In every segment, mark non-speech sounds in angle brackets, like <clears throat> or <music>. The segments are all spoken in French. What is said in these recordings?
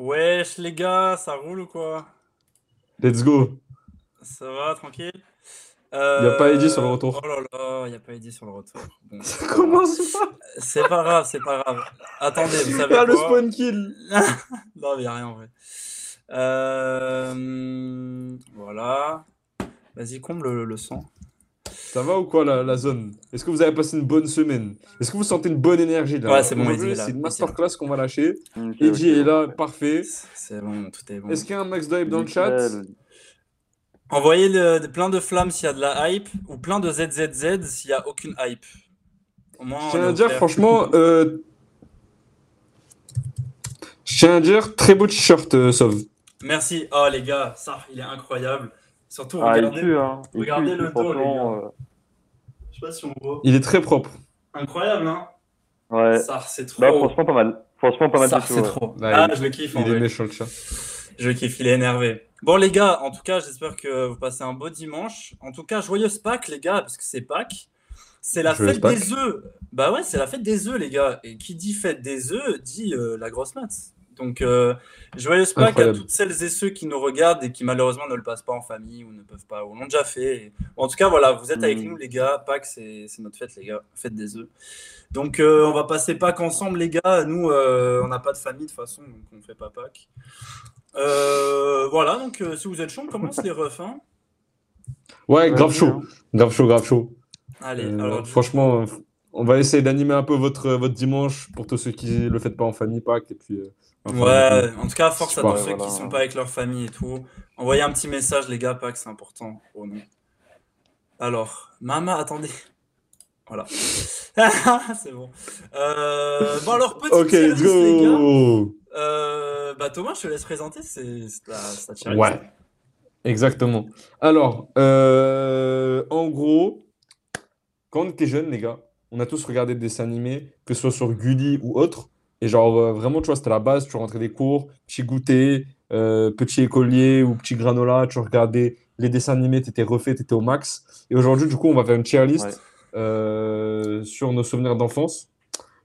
Wesh les gars, ça roule ou quoi? Let's go. Ça va, tranquille? Il n'y a pas Eddie sur le retour. Oh là là, il n'y a pas Eddie sur le retour. Bon, <laughs> Ça commence pas. c'est pas grave, c'est pas grave. Attendez, vous savez Ah, le quoi? spawn kill. <laughs> Non, il n'y a rien en vrai. Euh, Voilà. Vas-y, comble le, le son. Ça va ou quoi la, la zone? Est-ce que vous avez passé une bonne semaine? Est-ce que vous sentez une bonne énergie là? Ouais, c'est bon. C'est une masterclass qu'on va lâcher. Ok, Eddie ok, est là, parfait. C'est bon, tout est bon. Est-ce qu'il y a un max dive dans le chat? Envoyez le- plein de flammes s'il y a de la hype ou plein de ZZZ s'il n'y a aucune hype. Au moins, Je on tiens est à dire, franchement, euh... je tiens à dire, très beau t-shirt, euh, Sauve. Merci. Oh les gars, ça, il est incroyable. Surtout, Ah, il regardez. tue, hein. Il regardez tue, le dos, les gars. Je sais pas si on voit. Il est très propre. Incroyable, hein euh, Ouais. Ça, c'est trop. Bah, franchement, pas mal. Franchement, pas mal Ça, du tout. c'est ouais. trop. Ouais, ah, il- je le kiffe en Il est vrai. méchant le chat. Je kiffe, il est énervé. Bon, les gars, en tout cas, j'espère que vous passez un beau dimanche. En tout cas, joyeuse Pâques, les gars, parce que c'est Pâques. C'est la Joyeuse fête Pâques. des œufs. Bah ouais, c'est la fête des œufs, les gars. Et qui dit fête des œufs dit euh, la grosse mat. Donc, euh, joyeuse Pâques à toutes celles et ceux qui nous regardent et qui malheureusement ne le passent pas en famille ou ne peuvent pas, ou l'ont déjà fait. Et- En tout cas, voilà, vous êtes avec Mm. nous, les gars. Pâques, c'est c'est notre fête, les gars. Fête des œufs. Donc, euh, on va passer Pâques ensemble, les gars. Nous, euh, on n'a pas de famille de toute façon, donc on fait pas Pâques. Euh, voilà, donc euh, si vous êtes chaud, on commence les refs. hein. Ouais, grave chaud. hein. Grave chaud, grave chaud. Allez, Euh, alors, franchement, euh, on va essayer d'animer un peu votre, votre dimanche pour tous ceux qui le font pas en famille, Pâques. Et puis, euh, enfin, Ouais, en tout cas, force à tous ceux voilà. qui sont pas avec leur famille et tout. Envoyez un petit message, les gars, Pâques, c'est important pour nous. Alors, Mama, attendez. Voilà. <laughs> c'est bon. Euh, bon, alors, petit Ok, let's service, les gars. go Euh, bah, Thomas, je te laisse présenter. C'est ta. Ouais, exactement. Alors, euh, en gros, quand on était jeunes, les gars, on a tous regardé des dessins animés, que ce soit sur Gulli ou autre. Et genre, euh, vraiment, tu vois, c'était la base. Tu rentrais des cours, petit goûter, euh, petit écolier ou petit granola. Tu regardais les dessins animés, tu étais refait, tu étais au max. Et aujourd'hui, du coup, on va faire une tier list Ouais. euh, sur nos souvenirs d'enfance.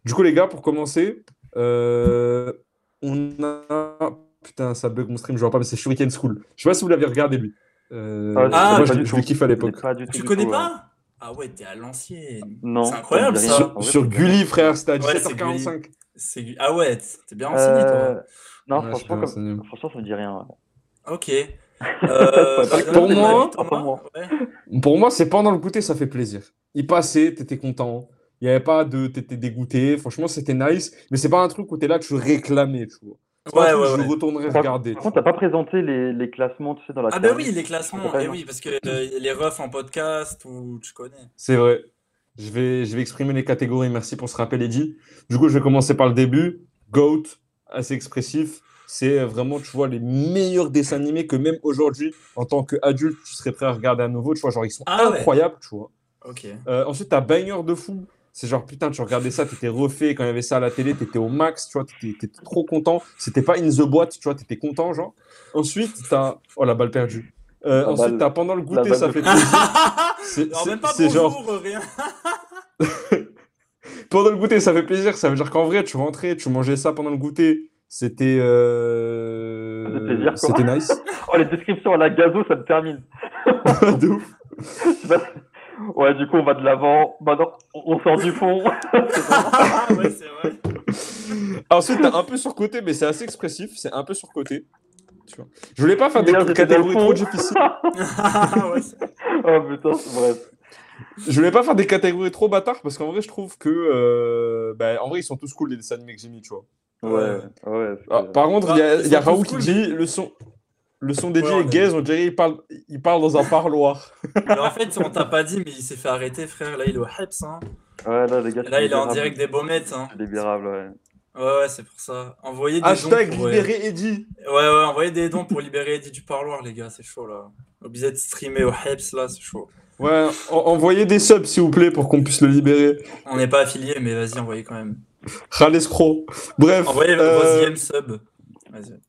Du coup, les gars, pour commencer, euh, on a. Putain, ça bug mon stream, je vois pas, mais c'est Shuriken School. Je sais pas si vous l'avez regardé, lui. Euh, Ah, moi, je, je le kiffe à l'époque. Tu connais ouais. pas Ah ouais, t'es à l'ancienne. Non. C'est incroyable, ça. Sur, sur. Gulli, frère, c'était à Ouais, c'est 17h45. C'est- Ah ouais, t'es bien renseigné, Euh, toi. Non, Ouais, je suis franchement, comme- franchement, ça me dit rien. ouais. Ok. <laughs> Euh, bah, pour moi- pour moi. Ouais. Pour moi, c'est pendant le goûter, ça fait plaisir. Il passait, t'étais content. Il n'y avait pas de. T'étais dégoûté. Franchement, c'était nice. Mais c'est pas un truc où t'es là, tu réclamais, tu vois. Ouais, ouais, je retournerais Par, regarder. par contre, t'as pas présenté les, les classements, tu sais, dans la Ah bah oui, les classements, pas, eh non. oui, parce que euh, les refs en podcast ou tu connais. C'est vrai. Je vais, je vais exprimer les catégories. Merci pour ce rappel, Eddy. Du coup, je vais commencer par le début. Goat, assez expressif. C'est vraiment, tu vois, les meilleurs dessins animés que même aujourd'hui, en tant qu'adulte, tu serais prêt à regarder à nouveau. Tu vois, genre, ils sont Ah ouais. incroyables, tu vois. Ok. Euh, ensuite, t'as Banger de fou. C'est genre, putain, tu regardais ça, t'étais refait. Quand il y avait ça à la télé, t'étais au max, tu vois, t'étais trop content. C'était pas in the boîte, tu vois, t'étais content, genre. Ensuite, t'as. Oh, la balle perdue. Euh, ensuite, balle- t'as pendant le goûter, ça fait plaisir. <laughs> C'est- même pas bonjour, genre- rien. <laughs> Pendant le goûter, ça fait plaisir. Ça veut dire qu'en vrai, tu rentrais, tu mangeais ça pendant le goûter. C'était. euh. C'était nice. <laughs> Oh, les descriptions à la gazo, ça me termine. <laughs> De ouf. Ouais, du coup, on va de l'avant. Maintenant, on on sort du fond. Ah ouais, c'est vrai. Ensuite, t'as un peu surcoté, mais c'est assez expressif. C'est un peu surcoté. Tu vois. Je voulais pas faire des catégories trop difficiles. Ah <laughs> ouais, <laughs> oh putain, bref. Je voulais pas faire des catégories trop bâtards parce qu'en vrai, je trouve que. euh, bah, en vrai, ils sont tous cool, les dessins animés que j'ai mis, tu vois. Ouais, ouais. c'est- Ah, par contre, il y a, Ah, il y a tous Raoult qui cool, dit le son. Le son dédié Ouais, est gaze, on dirait il parle, il parle dans un parloir. <laughs> Mais en fait, on t'a pas dit, mais il s'est fait arrêter, frère. Là, il est au Heps. Hein. Ouais, là, les gars, là, il est en direct des baumettes. Hein. C'est libérable, ouais. Ouais, ouais, c'est pour ça. Envoyez des Hashtag dons. Pour, euh, libérer Eddie. Ouais, ouais, envoyez des dons pour libérer Eddie du parloir, les gars. C'est chaud, là. Obligé de streamer au Heps, là, c'est chaud. Ouais, en- envoyez des subs s'il vous plaît pour qu'on puisse le libérer. On n'est pas affilié, mais vas-y, envoyez quand même. Ral escroc. Bref. Envoyez euh, vos IM sub. Vas-y.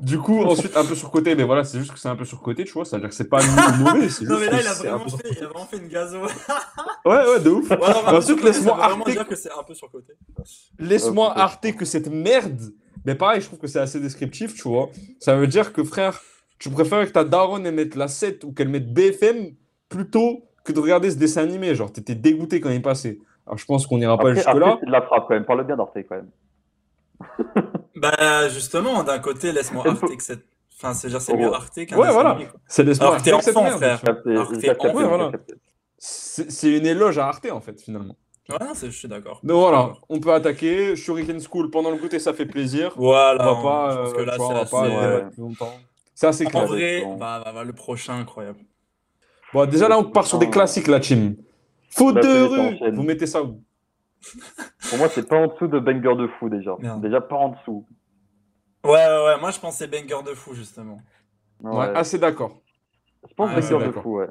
Du coup, ensuite, un peu surcoté, mais voilà, c'est juste que c'est un peu surcoté, tu vois. C'est-à-dire que c'est pas mauvais. Non, juste mais là, il a vraiment fait, il a vraiment fait une gazo. <laughs> Ouais, Ouais, de ouf. non, Ensuite, laisse-moi ça veut arter- dire que c'est un peu surcoté. Laisse-moi arter que cette merde Mais pareil, je trouve que c'est assez descriptif, tu vois. Ça veut dire que, frère, tu préfères que ta daronne elle mette la 7 ou qu'elle mette BFM plutôt que de regarder ce dessin animé. Genre, t'étais dégoûté quand il passait. Alors, je pense qu'on n'ira pas jusque-là. De la frappe quand même. Parle bien d'Arte quand même. <laughs> Bah, justement, d'un côté, laisse-moi cette. Enfin, c'est-à-dire, c'est mieux Oh. Qu'un Ouais, voilà. C'est avec cette enfant, merde, frère. voilà. C'est une éloge à Arte, en fait, finalement. Ouais, je suis d'accord. Donc voilà, on peut attaquer. Shuriken School pendant le goûter, ça fait plaisir. Voilà. on va pas, je pense que euh, là, vois, c'est assez- pas longtemps. C'est assez En clair. vrai, bah, bah, bah, le prochain, incroyable. Bon, déjà là, on part sur des classiques, la team. Faute de rue. Vous mettez ça où? Pour moi, c'est pas en dessous de Banger de fou déjà. Merde. Déjà pas en dessous. Ouais, ouais, ouais, moi je pensais banger de fou, justement. Ouais, Ouais. assez d'accord. Je pense Ouais, Banger de fou, ouais.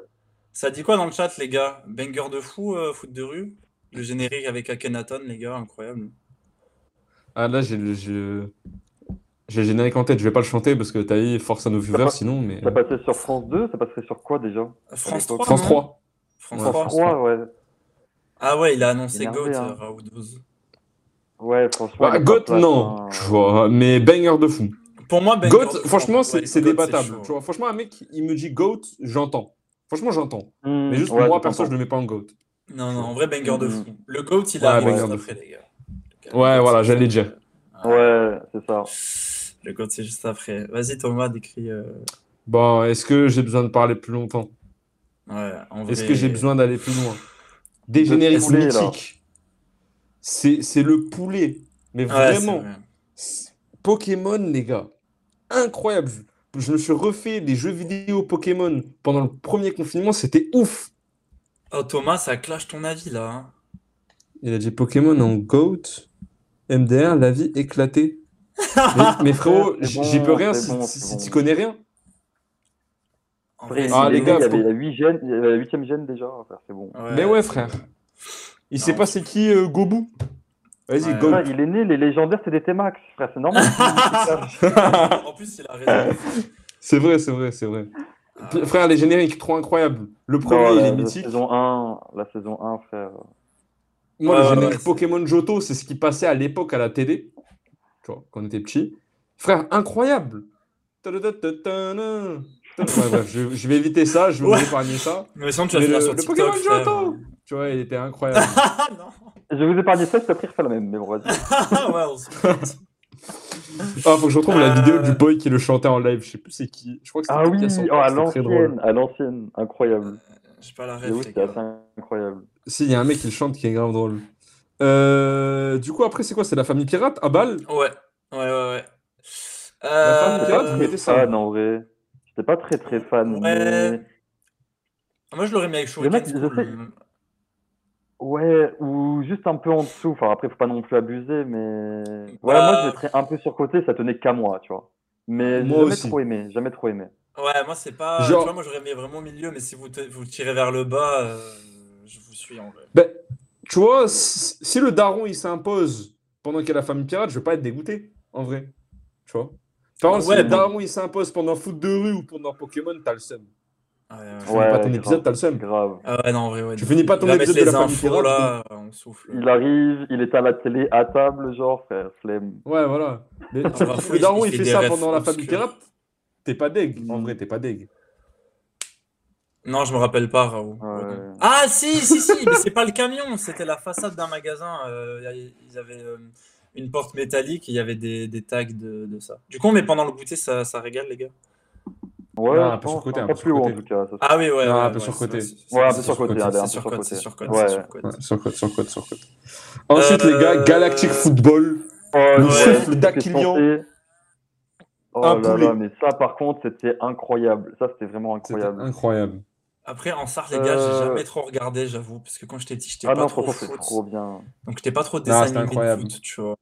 Ça dit quoi dans le chat, les gars? Banger de fou, euh, foot de rue? Le générique avec Akhenaton, les gars, incroyable. Ah là, j'ai le j'ai- j'ai le générique en tête. Je vais pas le chanter parce que t'as dit force à nos viewers sinon, mais. Ça passait sur France 2, ça passerait sur quoi déjà? France l'époque. 3 France non? 3. France Ouais, 3 France 3, ouais. Ah ouais, il a annoncé Énervé, GOAT, hein. euh, Raoult 12. Ouais, franchement. Bah, Goat, non. hein. Tu vois, mais banger de fou. Pour moi, banger Goat, de fou, franchement, c'est débattable. Tu vois, franchement, un mec, il me dit GOAT, j'entends. Franchement, j'entends. Hmm, Mais juste ouais, moi, perso, je comprends. le mets pas en GOAT. Non, non, en vrai, banger de Mhm. fou. Le GOAT, il Ouais, arrive banger juste de après, fou. les gars. Ouais, voilà, j'allais dire. Ouais, c'est ça. Le GOAT, c'est juste après. Vas-y, Thomas, décris. euh, Bon, est-ce que j'ai besoin de parler plus longtemps? Ouais, en vrai. Est-ce que j'ai besoin d'aller plus loin? Des De génériques poulet, là. mythiques. C'est c'est le poulet. Mais vraiment. vrai. Pokémon, les gars. Incroyable. Je me suis refait des jeux vidéo Pokémon pendant le premier confinement. C'était ouf. Oh, Thomas, ça clash ton avis, là. hein. Il a dit Pokémon en GOAT. MDR, la vie éclatée. <laughs> Mais, mais frérot, bon, j'y peux rien si, bon, si, c'est si bon. tu connais rien. Après, Ah, il les est gars, il y avait la 8 gène, il y avait la 8 gène déjà. Enfin, c'est bon. ouais. Mais ouais, frère. Il sait Non, pas c'est qui euh, Gobu. Vas-y, Ouais. GOAT. Ah, il est né, les légendaires, c'est des T-Max, frère, c'est normal. <laughs> <laughs> en plus, il a raison. c'est vrai, c'est vrai, c'est vrai. Ah, Frère, les génériques trop incroyables. Le premier, Non, il la, est la mythique. saison 1, la saison 1, frère. Moi, Ouais, le ouais, générique ouais, Pokémon Johto, c'est ce qui passait à l'époque à la télé. Tu vois, quand on était petit. Frère, incroyable. Ouais, bref, je, je vais éviter ça, je vais Ouais. vous épargner ça. <laughs> Mais sinon, tu vas finir le, sur le TikTok, Pokémon. Johto Tu vois, il était incroyable. Ah <laughs> non Je vais vous épargner ça, je t'ai pris refait la même, mais bon, vas-y. <laughs> Ouais, on se fout. Ah, faut que je retrouve la Euh. vidéo du boy qui le chantait en live. Je sais plus c'est qui. Je crois que c'était Ah oui, oh, à l'ancienne, à l'ancienne, incroyable. J'ai pas la J'avoue, ref, les c'était assez incroyable. Si, il y a un mec qui le chante qui est grave drôle. Euh, du coup, après, c'est quoi? C'est la famille pirate? À balle? Ouais, ouais, ouais, ouais. La Euh, famille pirate, vous mettez ça. Fan, en vrai. J'étais pas très très fan, Ouais. mais... Moi, je l'aurais mis avec Shuriken. Ouais, ou juste un peu en dessous. Enfin, après, faut pas non plus abuser, mais... Ouais, Bah. moi, je mettrais un peu sur côté, ça tenait qu'à moi, tu vois. Mais Moi jamais aussi. trop aimé, jamais trop aimé. Ouais, moi, c'est pas. Genre- Tu vois, moi, j'aurais mis vraiment au milieu, mais si vous, te- vous tirez vers le bas, euh, je vous suis en vrai. Ben, tu vois, si, si le daron il s'impose pendant qu'il y a la famille pirate, je vais pas être dégoûté, en vrai. Tu vois? Contre, Ouais, daron il s'impose pendant foot de rue ou pendant Pokémon, t'as le seum. Ouais, Tu ouais. finis pas ton grave. épisode, t'as le seum. Grave. Ah ouais, non, en vrai, ouais. Tu finis pas ton épisode de la famille infos, pirate, là, on souffle. Il arrive, il est à la télé, à table, genre, frère, flemme. Ouais, voilà. Mais tu- bah, le il- daron il il fait ça pendant la famille pirate, t'es pas deg. En Mm. vrai, t'es pas deg. Non, je me rappelle pas, Raoult. Ouais. Ah, si, si, si, mais c'est pas le camion, c'était la façade d'un magasin. euh, ils avaient euh, une porte métallique et il y avait des, des tags de, de ça. Du coup, mais pendant le goûter, ça, ça régale, les gars. Ouais, Non, un peu surcoté, un peu plus haut en surcoté. tout cas. ça, Ah oui, ouais. Non, ouais, un peu surcoté. Ouais, un peu surcoté, surcoté, C'est peu surcoté, surcoté. c'est surcoté, surcoté. Surcote, surcote. Ensuite, les gars, Euh, Galactic Football. Oh, Le souffle d'Aquilian. Oh Un là poulet. là, mais ça par contre, c'était incroyable. Ça, c'était vraiment incroyable. incroyable. Après, en SAR, les gars, j'ai Euh, jamais trop regardé, j'avoue, parce que quand j'étais petit, j'étais Ah pas non, trop foot. trop bien. Donc, j'étais pas trop Non, dessin c'était animé de incroyable. foot, tu vois.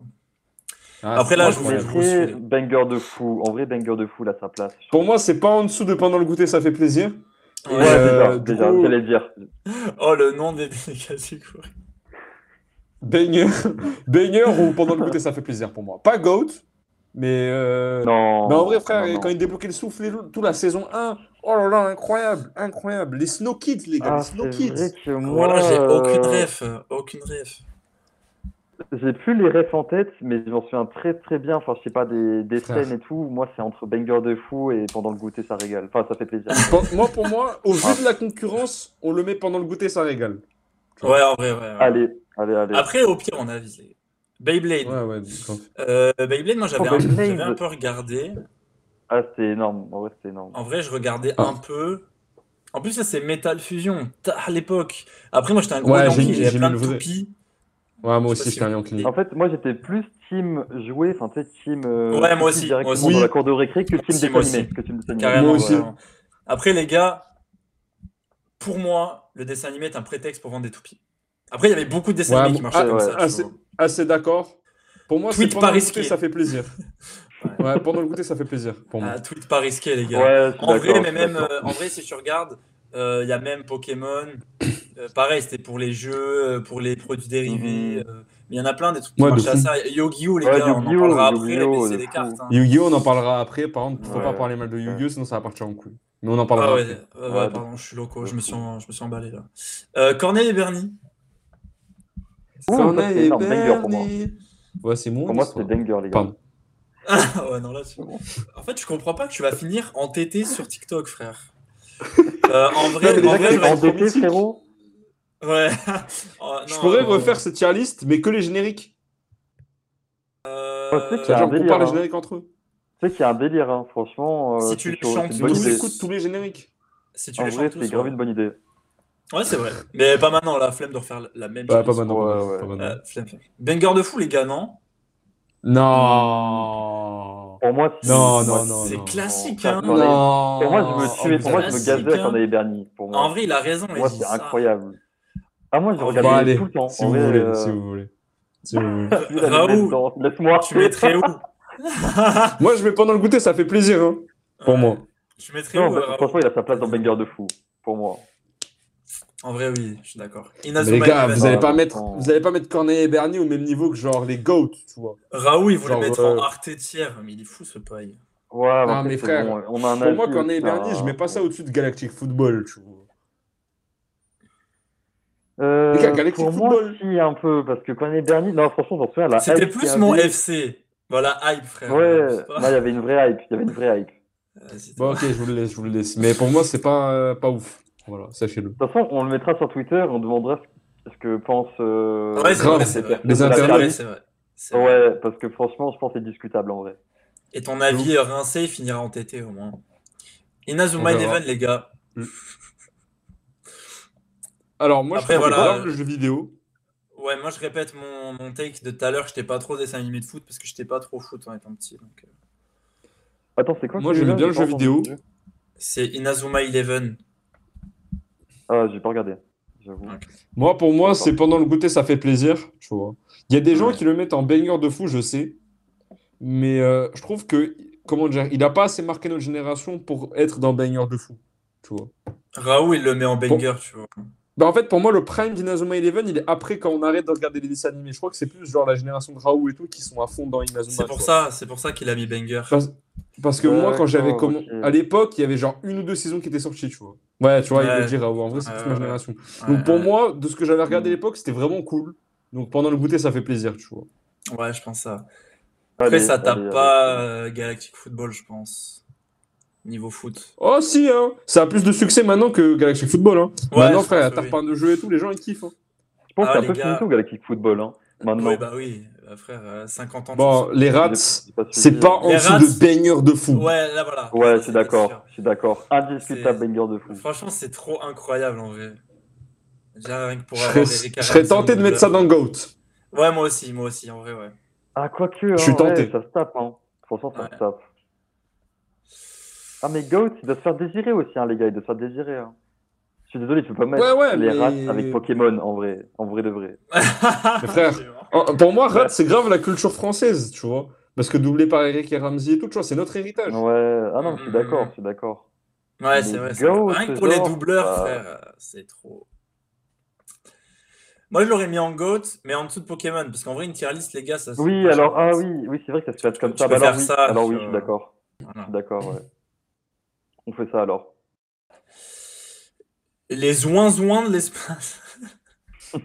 Ah, Après, là, je voulais- suis. banger de fou. En vrai, banger de fou, là, sa place. Pour moi, c'est pas en dessous de pendant le goûter, ça fait plaisir. Ouais, Ouais, euh, déjà, du déjà, coup- j'allais dire. Oh, le nom des <laughs> des catégories. Banger, <laughs> banger ou pendant le goûter, ça fait plaisir pour moi. Pas GOAT, mais, euh, Non. mais en vrai, frère, non, non. quand il débloquait le souffle, et tout- toute la saison 1, oh là là, incroyable, incroyable. Les Snow Kids, les gars, Ah, les Snow c'est Kids. moi. Voilà, j'ai aucune euh, ref, euh, aucune ref. J'ai plus les refs en tête, mais je m'en souviens très très bien. Enfin, je sais pas, des, des scènes et tout. Moi, c'est entre banger de fou et pendant le goûter, ça régale. Enfin, ça fait plaisir. <laughs> Moi, pour moi, au vu de la concurrence, on le met pendant le goûter, ça régale. Ouais, en vrai, ouais. ouais. Allez, allez, allez. Après, au pire, on a visé. Beyblade. Ouais, ouais. Euh, Beyblade, moi, j'avais Oh, un, un peu regardé. Ah, c'est énorme. En vrai, c'est énorme. En vrai, je regardais Ah. un peu. En plus, ça, c'est Metal Fusion. À l'époque. Après, moi, j'étais un gros Ouais, Yankee, j'ai- j'avais j'ai plein de le vrai. toupies. Ouais, moi aussi, j'étais un Yankee. En fait, moi, j'étais plus team jouer, enfin, tu sais, team. euh, Ouais, moi aussi, Directement moi aussi. dans la cour de récré que team aussi, dessin moi animé. aussi. Que team. Carrément. Moi aussi. Après, les gars, pour moi, le dessin animé est un prétexte pour vendre des toupies. Après, il y avait beaucoup de dessins Ouais, animés qui moi- marchaient ah, comme ouais. ça. Ah. Assez d'accord. Pour moi, c'est Tweet pendant pas le goûter, risqué. ça fait plaisir. Ouais, pendant le goûter, ça fait plaisir. Pour moi. Ah, tweet pas risqué, les gars. Ouais, En vrai, mais même, euh, en vrai, si tu regardes, euh, il y a même Pokémon. Euh, pareil, c'était pour les jeux, euh, pour les produits dérivés. Mhm. euh, mais il y en a plein des trucs qui Ouais, de marchent à fou. ça. Yu-Gi-Oh, les Ouais, gars, on en parlera après, c'est de des cartes. hein. Yu-Gi-Oh, on en parlera après. Par contre, faut Ouais. pas parler mal de Yu-Gi-Oh, sinon ça va partir en couille. Mais on en parlera Ah ouais, après. ouais, ouais, Ouais, pardon, je suis loco, je me suis, en- je me suis emballé là. Euh, Corneille et Bernie. C'est et énorme, banger pour moi. Ouais, c'est mon Pour moi, c'était banger, les gars. <laughs> Ah ouais, non, là, tu- En fait, je comprends pas que tu vas finir entêté sur TikTok, frère. <laughs> Euh, en vrai, Non, en vrai, que j'aurais- en- endetté, mythique. frérot. Ouais. <laughs> Oh, Je pourrais non, refaire cette tier list, mais que les génériques. euh, Ouais, c'est C'est qu'il y a un genre délire, parle les hein. génériques entre eux. Tu sais qu'il y a un délire, hein. franchement. euh, Si c'est tu les chantes c'est tous, tu tous les génériques. Si tu En les vrai, c'est grave ouais. une bonne idée. Ouais, c'est vrai. Mais pas maintenant, la flemme de refaire la même Ouais, chose. pas maintenant. Ouais, pas maintenant. Euh, flemme, flemme. Banger de fou, les gars, non? Non. Pour moi, c'est- Non, pour moi, non, non, C'est non. classique, hein. Non. Pour moi, je me vous pour moi, je me gazais hein. quand on avait Bernie. Pour moi, En vrai, il a raison. pour moi c'est ça. incroyable. Ah, moi, je allez, tout le temps. si En vous vrai, voulez, euh, si vous voulez. Si vous voulez. <laughs> Raoul. Laisse-moi. Tu mettrais où? <laughs> Moi, je mets pendant le goûter, ça fait plaisir, hein, pour Ouais. moi. Tu mettrais Non, où franchement, il a sa place dans Banger de fou. Pour moi. En vrai, oui, je suis d'accord. Les gars, vous allez Ouais, pas mettre, vous allez pas mettre Corneille et Bernie au même niveau que genre les GOAT, tu vois. Raoul, il voulait Genre, mettre euh, en arte tiers, mais il est fou ce paille. Ouais, après, mais frère, bon, on a un Pour moi, Corneille et aussi, Bernie, hein. je mets pas ça au-dessus de Galactic Football, tu vois. Euh, gars, Galactic pour moi, Football. si, un peu, parce que Corneille et Bernie, non, franchement, j'en souviens, la C'était plus mon avait- FC. Voilà, hype, frère. Ouais, il y avait une vraie hype, il y avait une vraie hype. <laughs> Bon, ok, je vous le laisse, je vous le laisse. Mais pour moi, c'est pas, euh, pas ouf. Voilà, sachez-le. De toute façon, on le mettra sur Twitter, on demandera ce que pense. euh, Ouais, c'est Grave. vrai, c'est vrai. Les C'est internautes. vrai, c'est vrai. C'est vrai. Ouais, parce que franchement, je pense que c'est discutable en vrai. Et ton avis euh, rincé, il finira en TT au moins. Inazuma. Eleven, les gars. Alors, moi, Après, je préfère voilà, le jeu vidéo. Ouais, moi je répète mon, mon take de tout à l'heure. J'étais pas trop dessin animé de foot parce que j'étais pas trop foot en étant petit. donc, euh. Attends, c'est quoi Moi, j'aimais bien le jeu vidéo. le jeu. C'est Inazuma Eleven. Ah, j'ai pas regardé. Moi, pour moi, c'est pendant le goûter, ça fait plaisir, tu vois. Il y a des gens Ouais. qui le mettent en banger de fou, je sais. Mais euh, je trouve que, comment dire, il a pas assez marqué notre génération pour être dans banger de fou, tu vois. Raoul, il le met en banger, tu vois. Bah en fait, pour moi, le prime d'Inazuma Eleven, il est après quand on arrête de regarder les dessins animés. Je crois que c'est plus genre la génération de Raoult et tout qui sont à fond dans Inazuma. C'est pour ça, c'est pour ça qu'il a mis banger. Parce, parce que moi, quand j'avais D'accord, comm- ok. à l'époque, il y avait genre une ou deux saisons qui étaient sorties, tu vois. Ouais, tu vois, il le dit Raoult. En vrai, c'est toute ma génération. Ouais, Donc pour moi, de ce que j'avais regardé à Mm. l'époque, c'était vraiment cool. Donc pendant le goûter, ça fait plaisir, tu vois. Ouais, je pense ça. Après, Allez, ça tape allez, pas allez. euh, Galactic Football, je pense. Niveau foot. Oh si, hein Ça a plus de succès maintenant que Galaxy Football, hein. Ouais, maintenant, je frère, pense, t'as oui. plein de jeux et tout, les gens, ils kiffent. hein. Je pense Ah, que c'est un peu gars. fini tout Galactic Football, hein, maintenant. Oui, bah oui, euh, frère, euh, 50 ans. Bon, les rats, c'est pas euh. en dessous rats- de banger de fou. Ouais, là voilà. Ouais, Ça, je suis c'est d'accord, je suis d'accord. Indiscutable banger de fou. Franchement, c'est trop incroyable en vrai. Déjà, rien que pour Je avoir serais, tenté en de mettre ça dans GOAT. Ouais, moi aussi, moi aussi, en vrai, ouais. Ah, quoique, Je hein, suis ouais, tenté. ça se tape, hein. Franchement, ça Ouais. se tape. Ah, mais Goat, il doit se faire désirer aussi, hein, les gars, il doit se faire désirer. Hein. Je suis désolé, tu peux pas mettre Ouais, ouais, les mais- rats avec Pokémon, en vrai, en vrai de vrai. <laughs> Frère, Pour moi, Rat, c'est grave la culture française, tu vois. Parce que doublé par Eric et Ramsey et tout, tu vois, c'est notre héritage. Ouais, ah non, je suis d'accord, je suis d'accord. Ouais, c'est vrai. Goat, Rien que pour les doubleurs, bah- frère, c'est trop. Moi, je l'aurais mis en GOAT, mais en dessous de Pokémon. Parce qu'en vrai, une tier list, les gars, ça se Oui, alors, ah oui, oui, c'est vrai que ça se fait comme Tu ça. peux Bah, alors faire oui, ça alors oui, je suis d'accord. Je Voilà. suis d'accord, ouais. On fait ça alors. Les ouin-ouin de l'espace. <laughs>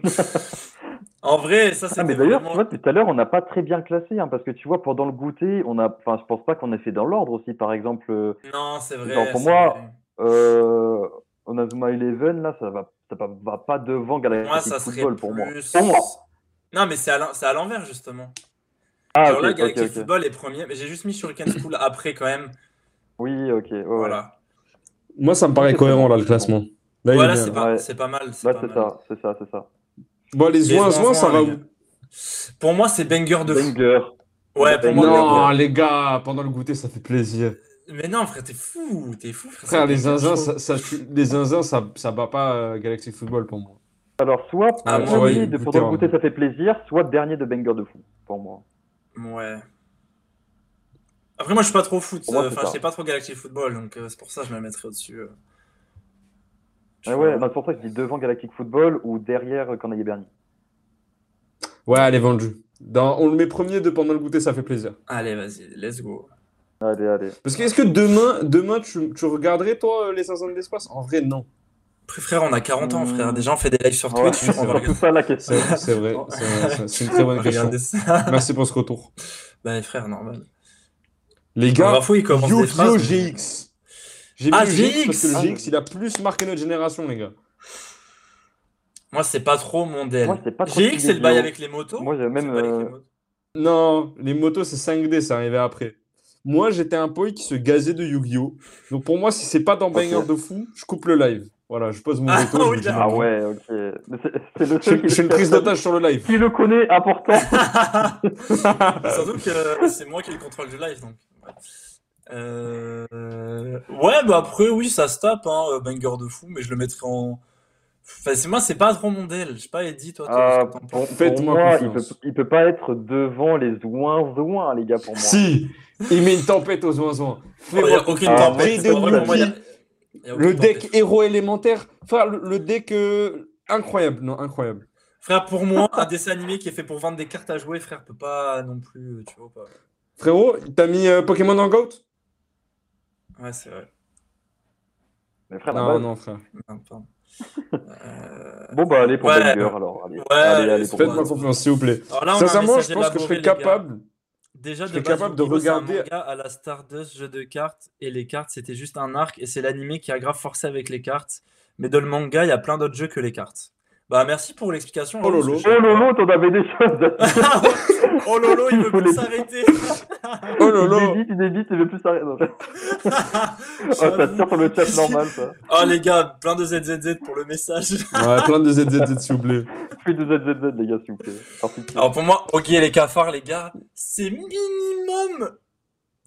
En vrai, ça, Ah, c'était mais d'ailleurs, vraiment- tu vois, tout à l'heure, on n'a pas très bien classé, hein, parce que tu vois, pendant le goûter, on a, enfin, je pense pas qu'on ait fait dans l'ordre aussi, par exemple, euh, Non, c'est vrai. Genre, pour c'est moi, vrai. euh, Onazuma Eleven, là, ça va, ça va, pas devant Galactic Moi, ça serait Football pour moi. plus... Pour moi. Non, mais c'est à l'en- c'est à l'envers, justement. Ah, Alors ok, là, ok. Football est premier, mais j'ai juste mis Shuriken School après, quand même. Oui, ok, ouais. Voilà. Moi, ça me paraît cohérent, là, le classement. Là, Voilà, c'est pas, Ouais. pas mal. C'est ça, c'est ça, c'est ça. Bon, les Les zoins, zoins, ça va où. Pour moi, c'est banger de fou. Banger. Ouais, pour Banger. moi, Non, banger. les gars, pendant le goûter, ça fait plaisir. Mais non, frère, t'es fou. T'es fou, frère. Frère, les zinzins, ça, ça les zinzins, ça, ça bat pas euh, Galaxy Football pour moi. Alors, soit Ah, moi, de goûter, pendant le goûter, ça fait plaisir, soit dernier de Banger de fou, pour moi. Ouais. Après, moi, je suis pas trop foot. Moi, euh, c'est Enfin, je sais pas trop Galactic Football, donc euh, c'est pour ça que je me mettrais au-dessus. euh. Ah ouais, c'est pour ça que je dis devant Galactic Football ou derrière euh, Corneille Bernier. Ouais, elle est vendue. Dans, on le met premier de pendant le goûter, ça fait plaisir. Allez, vas-y, let's go. Allez, allez. Parce que est-ce que demain, demain tu, tu regarderais, toi, les 500 de l'espace En vrai, non. Après, frère, on a 40 ans, frère. Déjà, on fait des lives sur Ouais, Twitch. c'est on va surtout ça la question. C'est c'est vrai, c'est c'est- c'est une très bonne question. ça. Merci pour ce retour. Bah, frère, normal. Les Gars, il commence des phrases. GX. J'ai Ah, GX parce que GX. le GX, il a plus marqué notre génération, les gars. Moi, c'est pas trop mon del. Moi, c'est pas trop GX, c'est le bail avec les motos Moi, j'ai même, C'est le bail avec euh, les motos Non, les motos, c'est 5D, c'est arrivé après. Moi, j'étais un poil qui se gazait de Yu-Gi-Oh! Donc pour moi, si c'est pas dans Banger de fou, je coupe le live. Voilà, je pose mon Ah, veto. je oui. Ah non. ouais, ok. C'est- C'est le Je, seul je fais une prise d'otage sur le live. Qui le connaît, important. <laughs> Surtout que c'est moi qui ai le contrôle du live, donc. Ouais. Euh... Ouais, bah après, oui, ça se tape, hein, euh, banger de fou, mais je le mettrai en. Enfin, c'est moi, c'est pas trop mon. Je sais pas, Eddie, toi, toi, Ah, pour, pour moi, il peut, il peut pas être devant les ouins ouins, les gars, pour moi. Si, il met une tempête aux oiseaux. Oh, a aucune tempête. Bray de pour moi, y a- Yuki, y a aucune Le deck tempête. héros élémentaire. Frère, le, le deck euh, incroyable. Non, incroyable. Frère, pour moi, un dessin animé qui est fait pour vendre des cartes à jouer, frère, peut pas non plus, tu vois pas. Frérot, t'as mis euh, Pokémon en GOAT? Ouais, c'est vrai. Mais frère, Non, non, frère. Non, pardon. Euh, Bon, bah, allez pour Ouais. Banger, alors. Allez, Ouais, allez, allez, Faites-moi confiance, s'il vous plaît. Alors là, Sincèrement, je pense que je serais capable. Déjà, Je de base, capable de c'est un regarder- manga à la Stardust jeu de cartes et les cartes c'était juste un arc et c'est l'animé qui a grave forcé avec les cartes. Mais dans le manga, il y a plein d'autres jeux que les cartes. Bah merci pour l'explication. Oh Raoul, lolo. Oh Lolo, t'en avais des choses. <laughs> oh lolo, il veut plus s'arrêter. Oh lolo. Il débite, il débite, il veut plus s'arrêter. Oh, ça tire sur le chat normal, ça. <laughs> Oh les gars, plein de ZZZ pour le message. <laughs> Ouais, plein de ZZZ, s'il vous plaît. Fais de ZZZ, les gars, s'il vous plaît. Alors pour moi, ok les cafards les gars, c'est minimum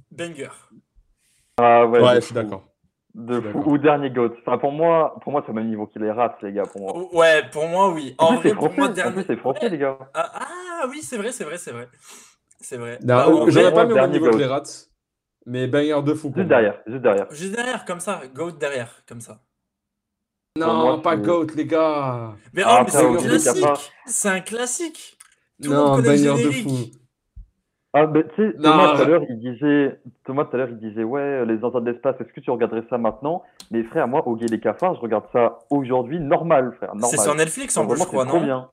banger. Ah ouais, Ouais, je suis d'accord. De fou. Ou dernier GOAT. Enfin, pour moi, pour moi c'est au même niveau qu'il les rate, les gars, pour moi. Ouais, pour moi oui. En En plus, vrai, c'est pour moi, français. En dernier. plus, c'est français, Ouais. les gars. Ah, ah, oui, c'est vrai, c'est vrai, c'est vrai. C'est vrai. Non, Bah, vrai, ai pas mis au dernier niveau goat. les rats. Mais banger de fou. Juste derrière, juste derrière. Juste derrière, comme ça, goat derrière, comme ça. Non, moi, pas GOAT, les gars. Mais, Ah, oh, mais c'est un classique. C'est un classique. Tout le Non, monde connaît le banger de fou. Ah, mais tu sais, Thomas tout à l'heure, il disait, Thomas tout à l'heure, il disait, ouais, les enfants de l'espace, est-ce que tu regarderais ça maintenant? Mais frère, moi, Oggy et les cafards, je regarde ça aujourd'hui, normal, frère, normal. C'est sur Netflix en plus, je crois, trop non? bien.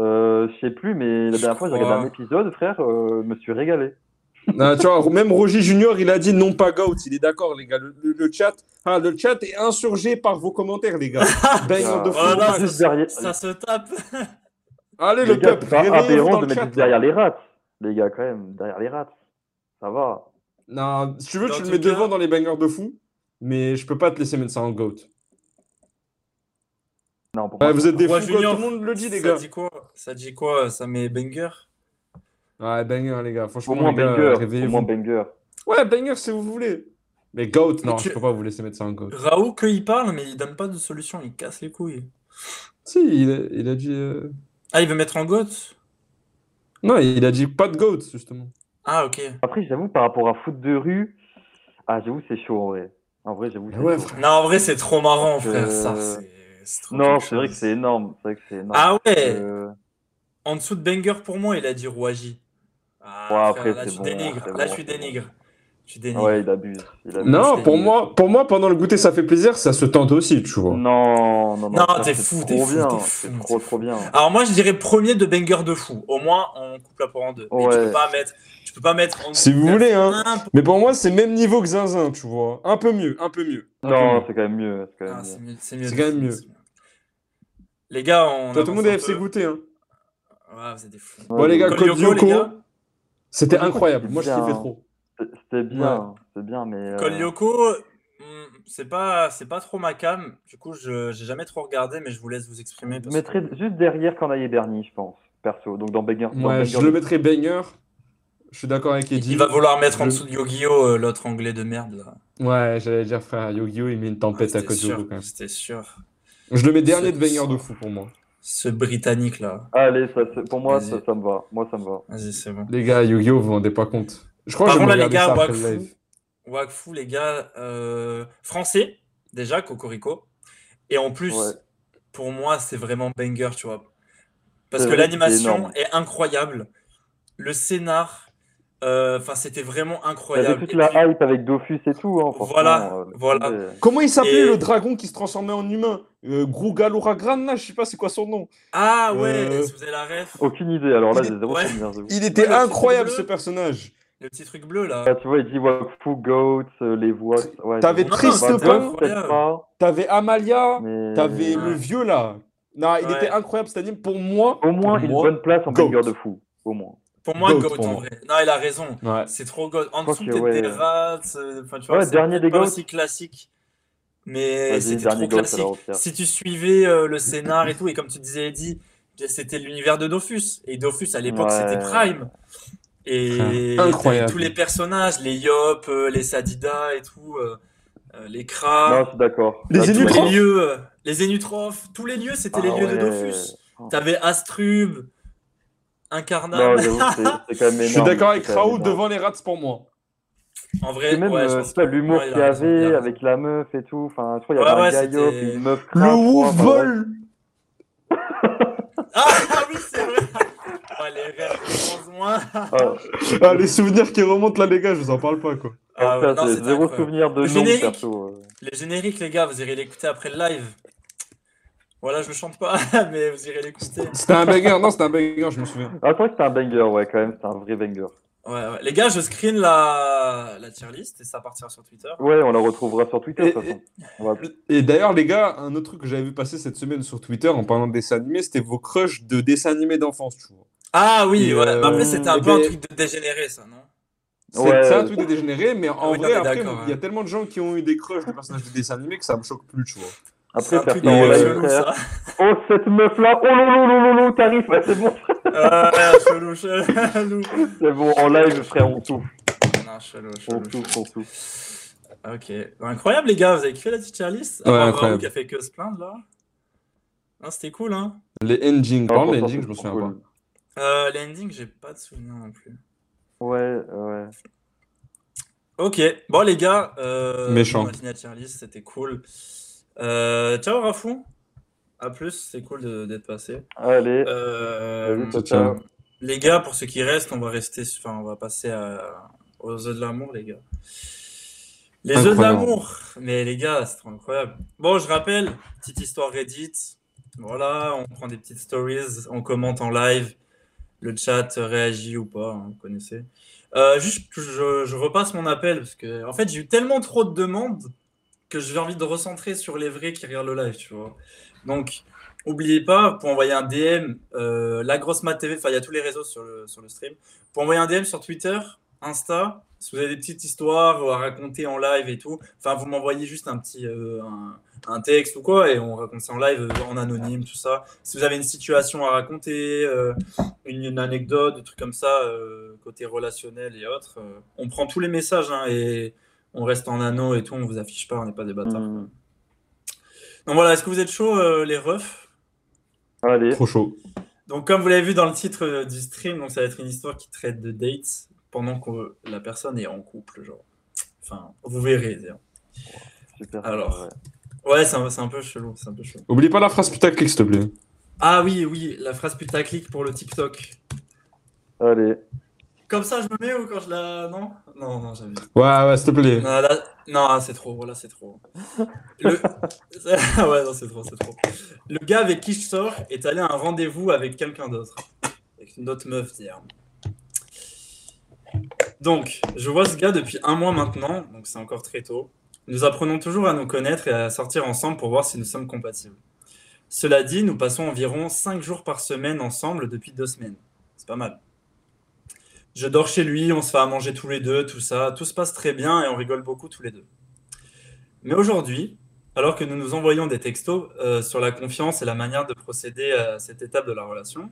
Euh, je sais plus, mais la dernière fois, j'ai regardé un épisode, frère, euh, me suis régalé. Non, tu vois, même Roger Junior, il a dit non pas GOAT. Il est d'accord, les gars. Le, le- le chat, ah, le chat est insurgé par vos commentaires, les gars. <laughs> Banger de fou. Oh là, max. juste derrière, Ça se tape. Allez, les le gars, peuple, c'est pas aberrant de mettre derrière les rats. Les gars, quand même, derrière les rats. Ça va. Non, si tu veux, Dans tu le mets cas- devant dans les bangers de fou. Mais je peux pas te laisser mettre ça en GOAT. Non, pour Ouais, vous êtes des fous, Junior, quoi. Tout le monde le dit, les ça gars. dit quoi? Ça dit quoi Ça met banger? Ouais, banger, les gars. au Franchement, moins gars, banger. Au moins banger. Ouais, banger si vous voulez. Mais GOAT, non, tu- je peux pas vous laisser mettre ça en GOAT. Raoult, que il parle, mais il donne pas de solution, il casse les couilles. Si, il a, il a dit. euh, Ah, il veut mettre en goat? Non, il a dit pas de GOAT, justement. Ah, ok. Après, j'avoue, par rapport à foot de rue, ah, j'avoue, c'est chaud, en vrai. En vrai, j'avoue, c'est Ouais, chaud. frère. Non, en vrai, c'est trop marrant, Euh, frère, ça. c'est- c'est trop Non, c'est vrai que c'est énorme. C'est vrai que c'est énorme. Ah ouais Euh, En dessous de banger pour moi, il a dit Rouagie. Ah, Ouais, frère, après, là, c'est tu bon, dénigres. Là, bon, tu dénigres. Tu dénigres. Ouais, il abuse. Il abuse. Non, pour moi, pour moi, pendant le goûter, ça fait plaisir, ça se tente aussi, tu vois. Non, non, non. Non, t'es c'est fou, t'es trop fou, C'est trop, trop bien. Alors moi je dirais premier de banger de fou. Au moins on coupe la pour en deux. Mais tu Ouais. peux pas mettre, tu peux pas mettre. en- Si vous voulez, hein. Mais pour moi, c'est même niveau que Zinzin, tu vois. Un peu mieux, un peu mieux. Non, c'est quand même mieux. C'est quand Ah, quand même mieux. Les gars, on. Toi, tout le monde est FC peu. goûter, hein. Ouais, vous êtes des fous. Bon, les gars, Ouais, Code Lyoko. C'était incroyable. Moi, je kiffais trop. C'est- C'était bien. C'est bien, mais. euh, Code Lyoko, hmm, c'est pas, c'est pas trop ma cam. Du coup, je j'ai jamais trop regardé, mais je vous laisse vous exprimer. Je mettrais que- juste derrière Corneille et Bernie, je pense, perso. Donc dans Banger. Ouais, Banger je de- le mettrais banger. Je suis d'accord avec Eddie. Il va vouloir mettre en dessous de Yu-Gi-Oh euh, l'autre anglais de merde là. Ouais, j'allais dire, frère, Yu-Gi-Oh, il met une tempête à quand même. C'était sûr. Je le mets dernier de banger de fou pour moi. Ce britannique là. Allez, ça, c'est- pour moi, ça, ça me va. Moi, ça me va. Vas-y, c'est bon. Les gars, Yu-Gi-Oh, vous vous rendez pas compte. Je crois Par que je vais contre, là, les gars, ça après le Wakfu, live. Wakfu, les gars, euh, français, déjà, Cocorico. Et en plus, Ouais. pour moi, c'est vraiment banger, tu vois. Parce que l'animation est incroyable. Le scénar, euh, enfin, c'était vraiment Il y avait incroyable. toute la puis- hype avec Dofus et tout. Hein, Voilà, euh, voilà. Comment il s'appelait Et- le dragon qui se transformait en humain? Euh, Grugaluragran, là, je sais pas c'est quoi son nom. Ah ouais, Euh, que vous avez la ref Aucune idée. Alors là, Il j'ai zéro ouais. souvenir. j'avoue. Il était Ouais, incroyable ce personnage. Le petit truc bleu là. Ah, tu vois, il dit Wakfu, Goats, euh, les voix. Ouais, T'avais pas, T'avais Amalia, mais... t'avais Ouais. le vieux là. Non, il Ouais. était incroyable cet anime pour moi. Au moins une moi, bonne place en Goat. banger de fou. Au moins. Pour moi, Goat, Goat en vrai. Non, il a raison. Ouais. C'est trop Goat. En dessous, peut-être des rats. euh, Enfin, tu vois, Ouais, c'est dernier des pas Goats. aussi classique. Mais c'était dernier trop Goat, classique. Si tu suivais euh, le scénar et tout, et comme tu disais, Eddie, c'était l'univers de Dofus. Et Dofus, à l'époque, Ouais. c'était Prime. Et incroyable. tous les personnages, les Yop, euh, les Sadida et tout, euh, euh, les Kras, d'accord. Les Zénutrophes les lieux, euh, les Zénutrophes, tous les lieux, c'était les Ah lieux de. Dofus. T'avais Astrub, énorme. Je suis d'accord avec énorme. devant les rats pour moi. En vrai, même ouais, euh, l'humour qu'il y avait avec la meuf et tout. Enfin, tu vois, il y avait ouais, un gaillot, une meuf Le crade, tu vois, ouf enfin, bref. vol Ah, <laughs> ah oui, c'est vrai. Ouais, les. Ah, Ah, les souvenirs qui remontent là, les gars, je vous en parle pas quoi. Ah ouais, non, c'est c'était zéro souvenir de Le nom, générique. perso. Les génériques, les gars, vous irez l'écouter après le live. Voilà, je ne chante pas, <laughs> mais vous irez l'écouter. C'était un banger, non, c'était un banger, je me souviens. Ah, c'est vrai que c'était un banger, ouais, quand même, c'était un vrai banger. Ouais, ouais. Les gars, je screen la, la tier list et ça partira sur Twitter. Ouais, on la retrouvera sur Twitter, de Et- toute façon. On va- Et d'ailleurs, les gars, un autre truc que j'avais vu passer cette semaine sur Twitter en parlant de dessins animés, c'était vos crushs de dessins animés d'enfance, tu vois. Ah oui, Et, ouais. euh, Mais après, c'était un eh peu un ben- truc de dégénéré, ça, non? C'est Ouais. un truc de dégénéré, mais en oui, vrai, après, il y a tellement de gens qui ont eu des crushs de personnages de dessins animés que ça me choque plus, tu vois. C'est un Après, truc live, chelou, frère. ça. <laughs> Oh, cette meuf-là, oh lolo, lolo, lolo, t'arrives, ouais, c'est bon, Ah, chelou, chelou. <laughs> c'est bon, en live, frère, on souffle, Non, chelou, on chelou. souffle, on souffle. Ok. Incroyable, les gars, vous avez kiffé la petite tier list Ouais, incroyable. qui a fait que se plaindre, là. Non, c'était cool, hein. Les endings, Ah, parle des franchement, endings, je me souviens pas. Euh, L'ending, j'ai pas de souvenir non plus. Ouais, ouais. Ok, bon les gars, euh, Méchant. list, c'était cool. Euh, ciao Rafou, à plus, c'est cool de- d'être passé. Allez, Euh, vas-y, ciao, les gars, pour ceux qui restent, on va rester, enfin on va passer à- aux œufs de l'amour, les gars. Les œufs de l'amour, mais les gars, c'est trop incroyable. Bon, je rappelle, petite histoire Reddit. Voilà, on prend des petites stories, on commente en live, le chat réagit ou pas, hein, vous connaissez. Euh, juste, je, je repasse mon appel parce que, en fait, j'ai eu tellement trop de demandes que j'ai envie de recentrer sur les vrais qui regardent le live, tu vois. Donc, oubliez pas, pour envoyer un DM, euh, la grosse mat TV, enfin, il y a tous les réseaux sur le, sur le stream. Pour envoyer un DM sur Twitter, Insta, si vous avez des petites histoires à raconter en live et tout, enfin, vous m'envoyez juste un petit euh, un, un texte ou quoi et on raconte ça en live euh, en anonyme, tout ça. Si vous avez une situation à raconter, euh, une, une anecdote, des trucs comme ça, euh, côté relationnel et autres, euh, on prend tous les messages hein, et on reste en anneau et tout, on vous affiche pas, on n'est pas des bâtards. Hmm. Donc voilà, est-ce que vous êtes chaud euh, les refs? Allez, Trop chaud. Donc comme vous l'avez vu dans le titre euh, du stream, donc ça va être une histoire qui traite de dates pendant que la personne est en couple, genre. Enfin, vous verrez. d'ailleurs. super. Alors. ouais. Ouais, c'est un, c'est un peu chelou, c'est un peu chelou. Oublie pas la phrase putaclic, s'il te plaît. Ah oui, oui, la phrase putaclic pour le TikTok. Allez, Comme ça, je me mets ou quand je la. Non? Non, non, jamais. Ouais, ouais, s'il te plaît. Non, là- non, c'est trop, là, c'est trop. Le... <laughs> ouais, non, c'est trop, c'est trop. Le gars avec qui je sors est allé à un rendez-vous avec quelqu'un d'autre. Avec une autre meuf, d'ailleurs. Donc, je vois ce gars depuis un mois maintenant, donc c'est encore très tôt. Nous apprenons toujours à nous connaître et à sortir ensemble pour voir si nous sommes compatibles. Cela dit, nous passons environ 5 jours par semaine ensemble depuis deux semaines. C'est pas mal. Je dors chez lui, on se fait à manger tous les deux, tout ça. Tout se passe très bien et on rigole beaucoup tous les deux. Mais aujourd'hui, alors que nous nous envoyons des textos euh, sur la confiance et la manière de procéder à cette étape de la relation,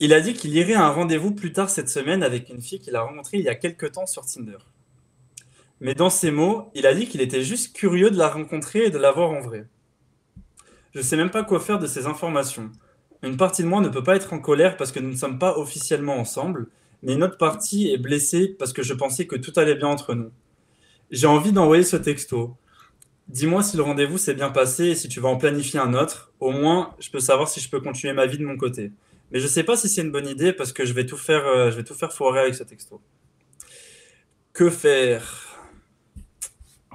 il a dit qu'il irait à un rendez-vous plus tard cette semaine avec une fille qu'il a rencontrée il y a quelques temps sur Tinder. Mais dans ses mots, il a dit qu'il était juste curieux de la rencontrer et de la voir en vrai. Je ne sais même pas quoi faire de ces informations. Une partie de moi ne peut pas être en colère parce que nous ne sommes pas officiellement ensemble, mais une autre partie est blessée parce que je pensais que tout allait bien entre nous. J'ai envie d'envoyer ce texto. Dis-moi si le rendez-vous s'est bien passé et si tu vas en planifier un autre. Au moins, je peux savoir si je peux continuer ma vie de mon côté. Mais je sais pas si c'est une bonne idée parce que je vais tout faire, euh, je vais tout faire foirer avec ce texto. Que faire?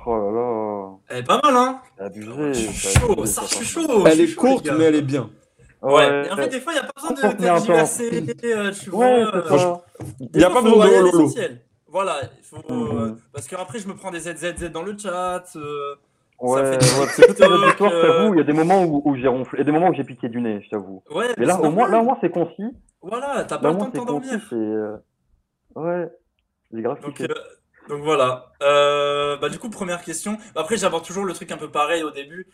Oh là là. Elle est pas mal, hein? Abusé. Je suis chaud, ça, je suis chaud. Elle est courte, mais elle est bien. Ouais, Ouais. en fait, des fois, il n'y a pas besoin de intense. tergiverser, euh, tu Ouais, vois. Il n'y a pas besoin de aller à lolo. l'essentiel. Voilà, il faut, euh, Mhm. parce qu'après, je me prends des ZZZ dans le chat. euh, Ouais, c'est toute une histoire, je t'avoue. Il y a des moments où, où j'ai ronflé, a des moments où j'ai piqué du nez, je t'avoue. Ouais, Mais là, au moins, là, au moins, c'est concis. Voilà, t'as pas le temps de t'endormir. C'est. euh, Ouais. J'ai grave euh, donc voilà. Euh, bah, du coup, première question. Après, j'aborde toujours le truc un peu pareil au début.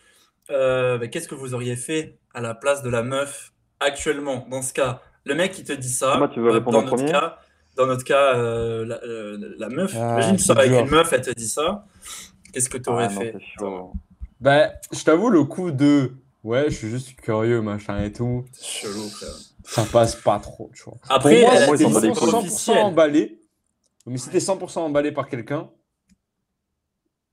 Euh, bah, Qu'est-ce que vous auriez fait à la place de la meuf actuellement? Dans ce cas? Le mec qui te dit ça, Moi, tu veux répondre dans en notre premier? cas, dans notre cas, euh, la, euh, la meuf, Ah, imagine tu sors avec une meuf, elle te dit ça. Qu'est-ce que tu aurais Ah non, fait? chaud. Bah, je t'avoue, le coup de ouais, je suis juste curieux, machin et tout, C'est chelou, frère. ça passe pas trop, tu vois. Après, Pour moi, moi, c'était ils s'en bat les 100% couilles. officiel. emballé. Mais si t'es 100% emballé par quelqu'un,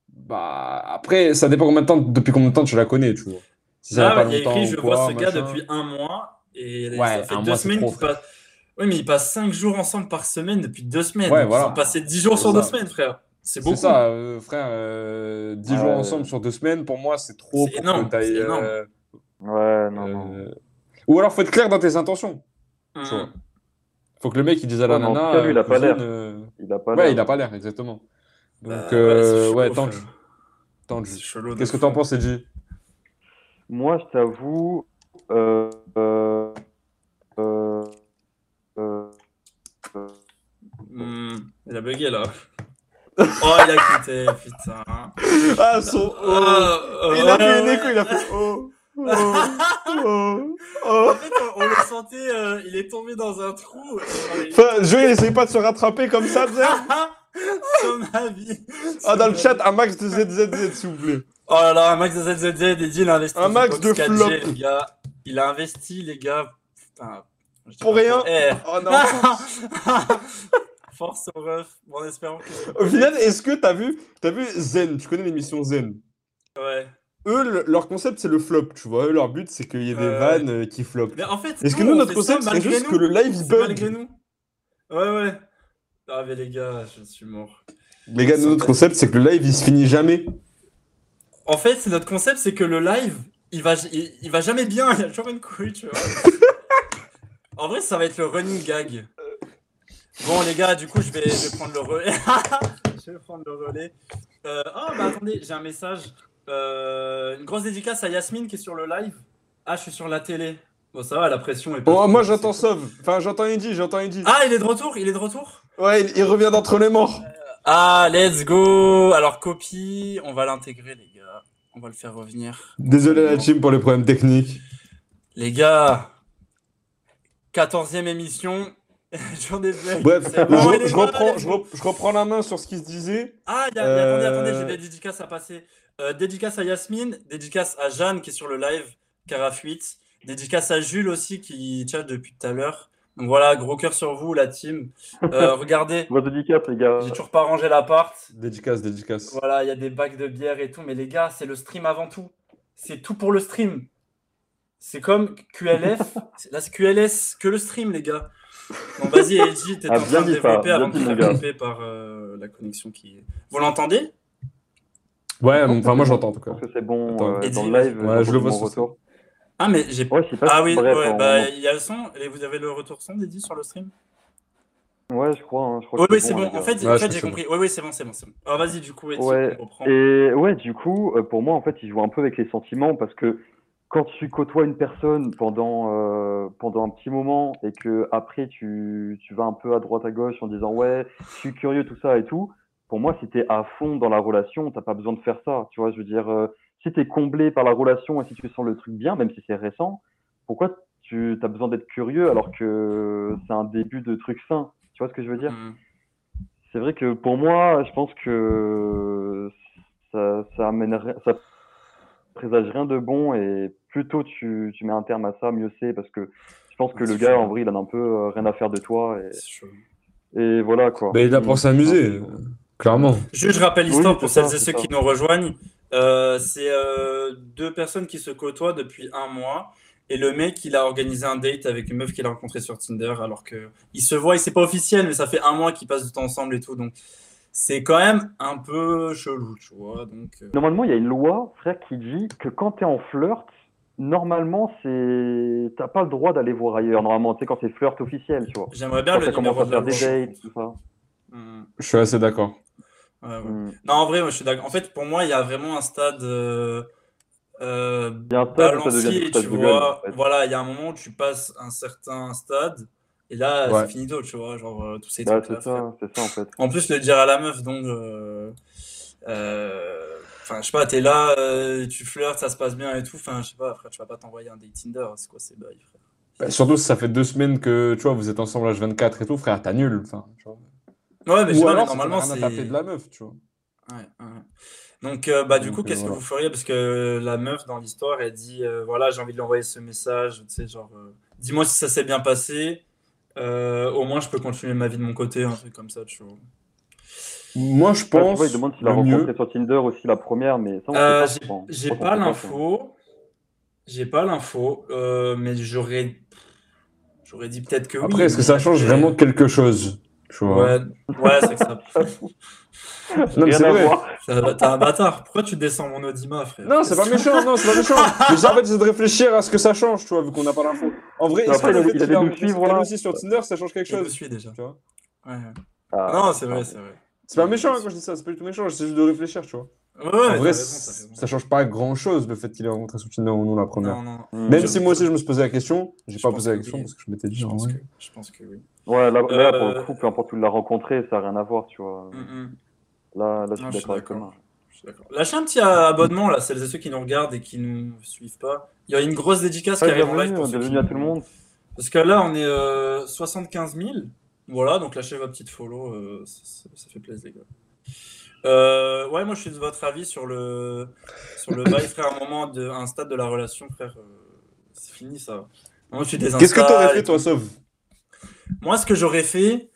bah après, ça dépend combien de temps, depuis combien de temps tu la connais, tu vois. Si ça pas il y a longtemps écrit, ou je quoi, vois ce gars machin. depuis un mois et Ouais, ça fait deux mois, semaines trop, qu'il passe. Oui, mais il passe cinq jours ensemble par semaine depuis deux semaines. Ouais, voilà. Ils sont passés dix jours C'est sur deux ça. semaines, frère. C'est C'est beaucoup. ça, euh, frère, euh, 10 jours Ouais. ensemble sur deux semaines, pour moi, c'est trop C'est pour énorme, que énorme. euh, Ouais, non, non. euh, Ou alors, faut être clair dans tes intentions. Tu vois. Faut que le mec il dise à la Ouais, en nana. tout cas, lui, il a euh, pas l'air. euh, Il a pas Ouais, l'air. il a pas l'air, exactement. Donc, Bah, euh, ouais, chelou de Qu'est-ce que t'en penses, Edgy? Moi, je t'avoue, euh, euh, euh, Hum, Il a bugué là. Oh, il a quitté, putain. Ah, son. Ah, Il a fait une écho, il a fait. Oh. Oh. Oh. <laughs> En oh. fait, on, on le sentait, euh, il est tombé dans un trou. euh, il- Enfin, Joël, essaye pas de se rattraper comme ça. <laughs> Sur ma vie. Ah, dans le chat, un max de ZZZ, s'il vous plaît. Oh là là, un max de ZZZ, Eddie, il a investi. Un max de box 4G, flop. les gars. Il a investi, les gars. Putain. je Pour rien. Eh. Oh non. <laughs> Force au ref, en espérant que. Au final, est-ce que t'as vu, t'as vu Zen Tu connais l'émission Zen? Ouais. Eux, le- leur concept, c'est le flop, tu vois. Eux, leur but, c'est qu'il y ait des Ouais. vannes euh, qui flopent. Mais en fait, Est-ce que nous, notre concept, c'est juste nous. que le live, il C'est malgré bug? nous. Ouais, ouais. Ah, mais les gars, je suis mort. Les gars, notre concept, c'est que le live, il se finit jamais. En fait, notre concept, c'est que le live, il va, il, il va jamais bien. <laughs> Il y a toujours une couille, tu vois. <laughs> en vrai, ça va être le running gag. Bon, les gars, du coup, je vais, je vais prendre le relais. <laughs> je vais prendre le relais. Euh, oh, bah attendez, j'ai un message. Euh, une grosse dédicace à Yasmine qui est sur le live. Ah, je suis sur la télé. Bon, ça va, la pression est pas. Oh, moi, j'entends Sauve. Enfin, j'entends Eddie, j'entends Eddie. Ah, il est de retour Il est de retour? Ouais, il, il revient d'entre les morts. Ah, let's go Alors, copie, on va l'intégrer, les gars. On va le faire revenir. Désolé, la team, pour les problèmes techniques. Les gars, 14e émission. <laughs> Bref, bon, je, reprends, let's je, go. rep- je reprends la main sur ce qui se disait. Ah, il y a- il y a- attendez, Euh, attendez, j'ai des dédicaces à passer. Euh, dédicace à Yasmine, dédicace à Jeanne qui est sur le live, Caraf 8. Dédicace à Jules aussi qui chat depuis tout à l'heure. Donc voilà, gros cœur sur vous, la team. Euh, <laughs> regardez, Vos dédicaces, les gars. j'ai toujours pas rangé l'appart. Dédicace, dédicace. Voilà, il y a des bacs de bière et tout, mais les gars, c'est le stream avant tout. C'est tout pour le stream. C'est comme QLF. C'est- <laughs> Là, c'est QLS, que le stream, les gars. Bon, vas-y, Edgy, t'es Ah, en train de développer avant gars. couper par euh, la connexion qui. Vous l'entendez? Ouais, enfin, moi j'entends en tout Je cas. pense que c'est bon Attends. euh, Et dans le live. Ouais, je le vois retour. Ah, mais j'ai. Ouais, pas. Ah oui, bref, ouais, on- bah, il y a le son. Et vous avez le retour son d'Eddy sur le stream? Ouais, je crois. hein, je crois Oui, que oui, c'est bon. En fait, Ouais, en je fait pense j'ai compris. Oui, oui, c'est bon, c'est bon, c'est bon. Alors vas-y, du coup, Eddy, Ouais, on reprend. Et ouais, du coup, euh, pour moi, en fait, il joue un peu avec les sentiments parce que quand tu côtoies une personne pendant, euh, pendant un petit moment et que après tu, tu vas un peu à droite à gauche en disant ouais, je suis curieux, tout ça et tout, pour moi, si t'es à fond dans la relation, t'as pas besoin de faire ça. Tu vois, je veux dire, euh, si t'es comblé par la relation et si tu sens le truc bien, même si c'est récent, pourquoi tu as besoin d'être curieux alors que c'est un début de truc sain? Tu vois ce que je veux dire? Hmm. C'est vrai que pour moi, je pense que ça, ça amènerait, ça présage rien de bon et plus tôt tu, tu mets un terme à ça, mieux c'est parce que je pense que le gars, en vrai, il en a un peu euh, rien à faire de toi et, et voilà quoi. Bah, il a pour Mm. s'amuser, euh, clairement. Juste, je rappelle l'histoire pour ça, celles et ceux ça. qui nous rejoignent. Euh, c'est euh, deux personnes qui se côtoient depuis un mois. Et le mec, il a organisé un date avec une meuf qu'il a rencontrée sur Tinder, alors que il se voit, et c'est pas officiel, mais ça fait un mois qu'ils passent du temps ensemble et tout. Donc, c'est quand même un peu chelou, tu vois. Donc, euh, Normalement, il y a une loi, frère, qui dit que quand tu es en flirt, normalement, c'est t'as pas le droit d'aller voir ailleurs. Normalement, tu sais, quand c'est flirt officiel, tu vois. j'aimerais bien Quand le numéro de la des dates, tout ça. Je suis assez d'accord. Ouais, ouais. Mm. Non, en vrai, moi, je suis d'accord. En fait, pour moi, il y a vraiment un stade euh, euh, Il y a un stade où ça devient stade tu de gueule, vois. en fait. Voilà, il y a un moment où tu passes un certain stade, et là, Ouais. c'est finito, tu vois. Genre, euh, tous ces Bah, trucs-là. c'est ça, c'est ça en fait. En plus, le dire à la meuf, donc. euh, euh, Enfin, je sais pas, t'es là, euh, tu flirtes, ça se passe bien et tout. Enfin, je sais pas, frère, tu vas pas t'envoyer un date Tinder. C'est quoi ces bails, frère? Bah, surtout si ça fait deux semaines que tu vois, vous êtes ensemble H24 et tout, frère, t'annules. Enfin, tu vois. Ouais, mais Ou pas, mais alors, c'est que normalement, c'est. de la meuf, tu vois. Ouais, ouais. Donc, euh, bah, du coup, euh, qu'est-ce que vous feriez? Parce que la meuf dans l'histoire, elle dit euh, voilà, j'ai envie de lui envoyer ce message, tu sais, genre, euh, dis-moi si ça s'est bien passé. Au moins, je peux continuer ma vie de mon côté, un truc comme ça, tu vois. Moi, je pense. vois, il demande s'il a rencontré mieux. sur Tinder aussi la première, mais ça, on Euh, sait pas. j'ai Je pas l'info, j'ai pas l'info, euh, mais j'aurais, j'aurais dit peut-être que oui. Après, est-ce que ça change vraiment quelque chose Tu vois? Ouais, ouais, c'est que ça. <laughs> Non, mais c'est vrai. T'es un bâtard. Pourquoi tu descends mon audimat, frère? Non, c'est pas méchant, non, c'est pas méchant. Mais en fait, c'est de réfléchir à ce que ça change, tu vois, vu qu'on n'a pas l'info. En vrai, est-ce que le fait il qu'il a aussi sur Tinder, ça change quelque Je le chose suis déjà. tu vois? Ouais, ouais. Ah, Non, c'est vrai, c'est vrai. C'est pas méchant hein, quand je dis ça, c'est pas du tout méchant, j'essaie juste de réfléchir, tu vois. Ouais, ouais, en vrai, raison, ça change pas grand chose le fait qu'il ait rencontré Tinder ou non la première. Non, non. Hmm. Même si moi aussi je me suis posé la question, j'ai pas posé la que question oui. parce que je m'étais dit, Je en pense que, je pense que oui. Ouais, là, là, pour Euh, le coup, peu importe où il l'a rencontré, ça n'a rien à voir, tu vois. Mm, mm. Là, là, je Non, suis je suis d'accord avec. Lâchez un petit euh, abonnement là, celles et ceux qui nous regardent et qui nous suivent pas. Il y a une grosse dédicace qui arrive en live bienvenue, pour ceux bienvenue qui- à tout le monde. Parce que là, on est euh, 75 000. Voilà, donc lâchez votre petite follow, euh, ça, fait plaisir, les gars. Euh, ouais, moi je suis de votre avis sur le sur le bail, frère. Un moment, de, un stade de la relation, frère, euh, c'est fini ça. Moi, je suis Qu'est-ce que t'aurais fait toi. Sauve? Moi, ce que j'aurais fait,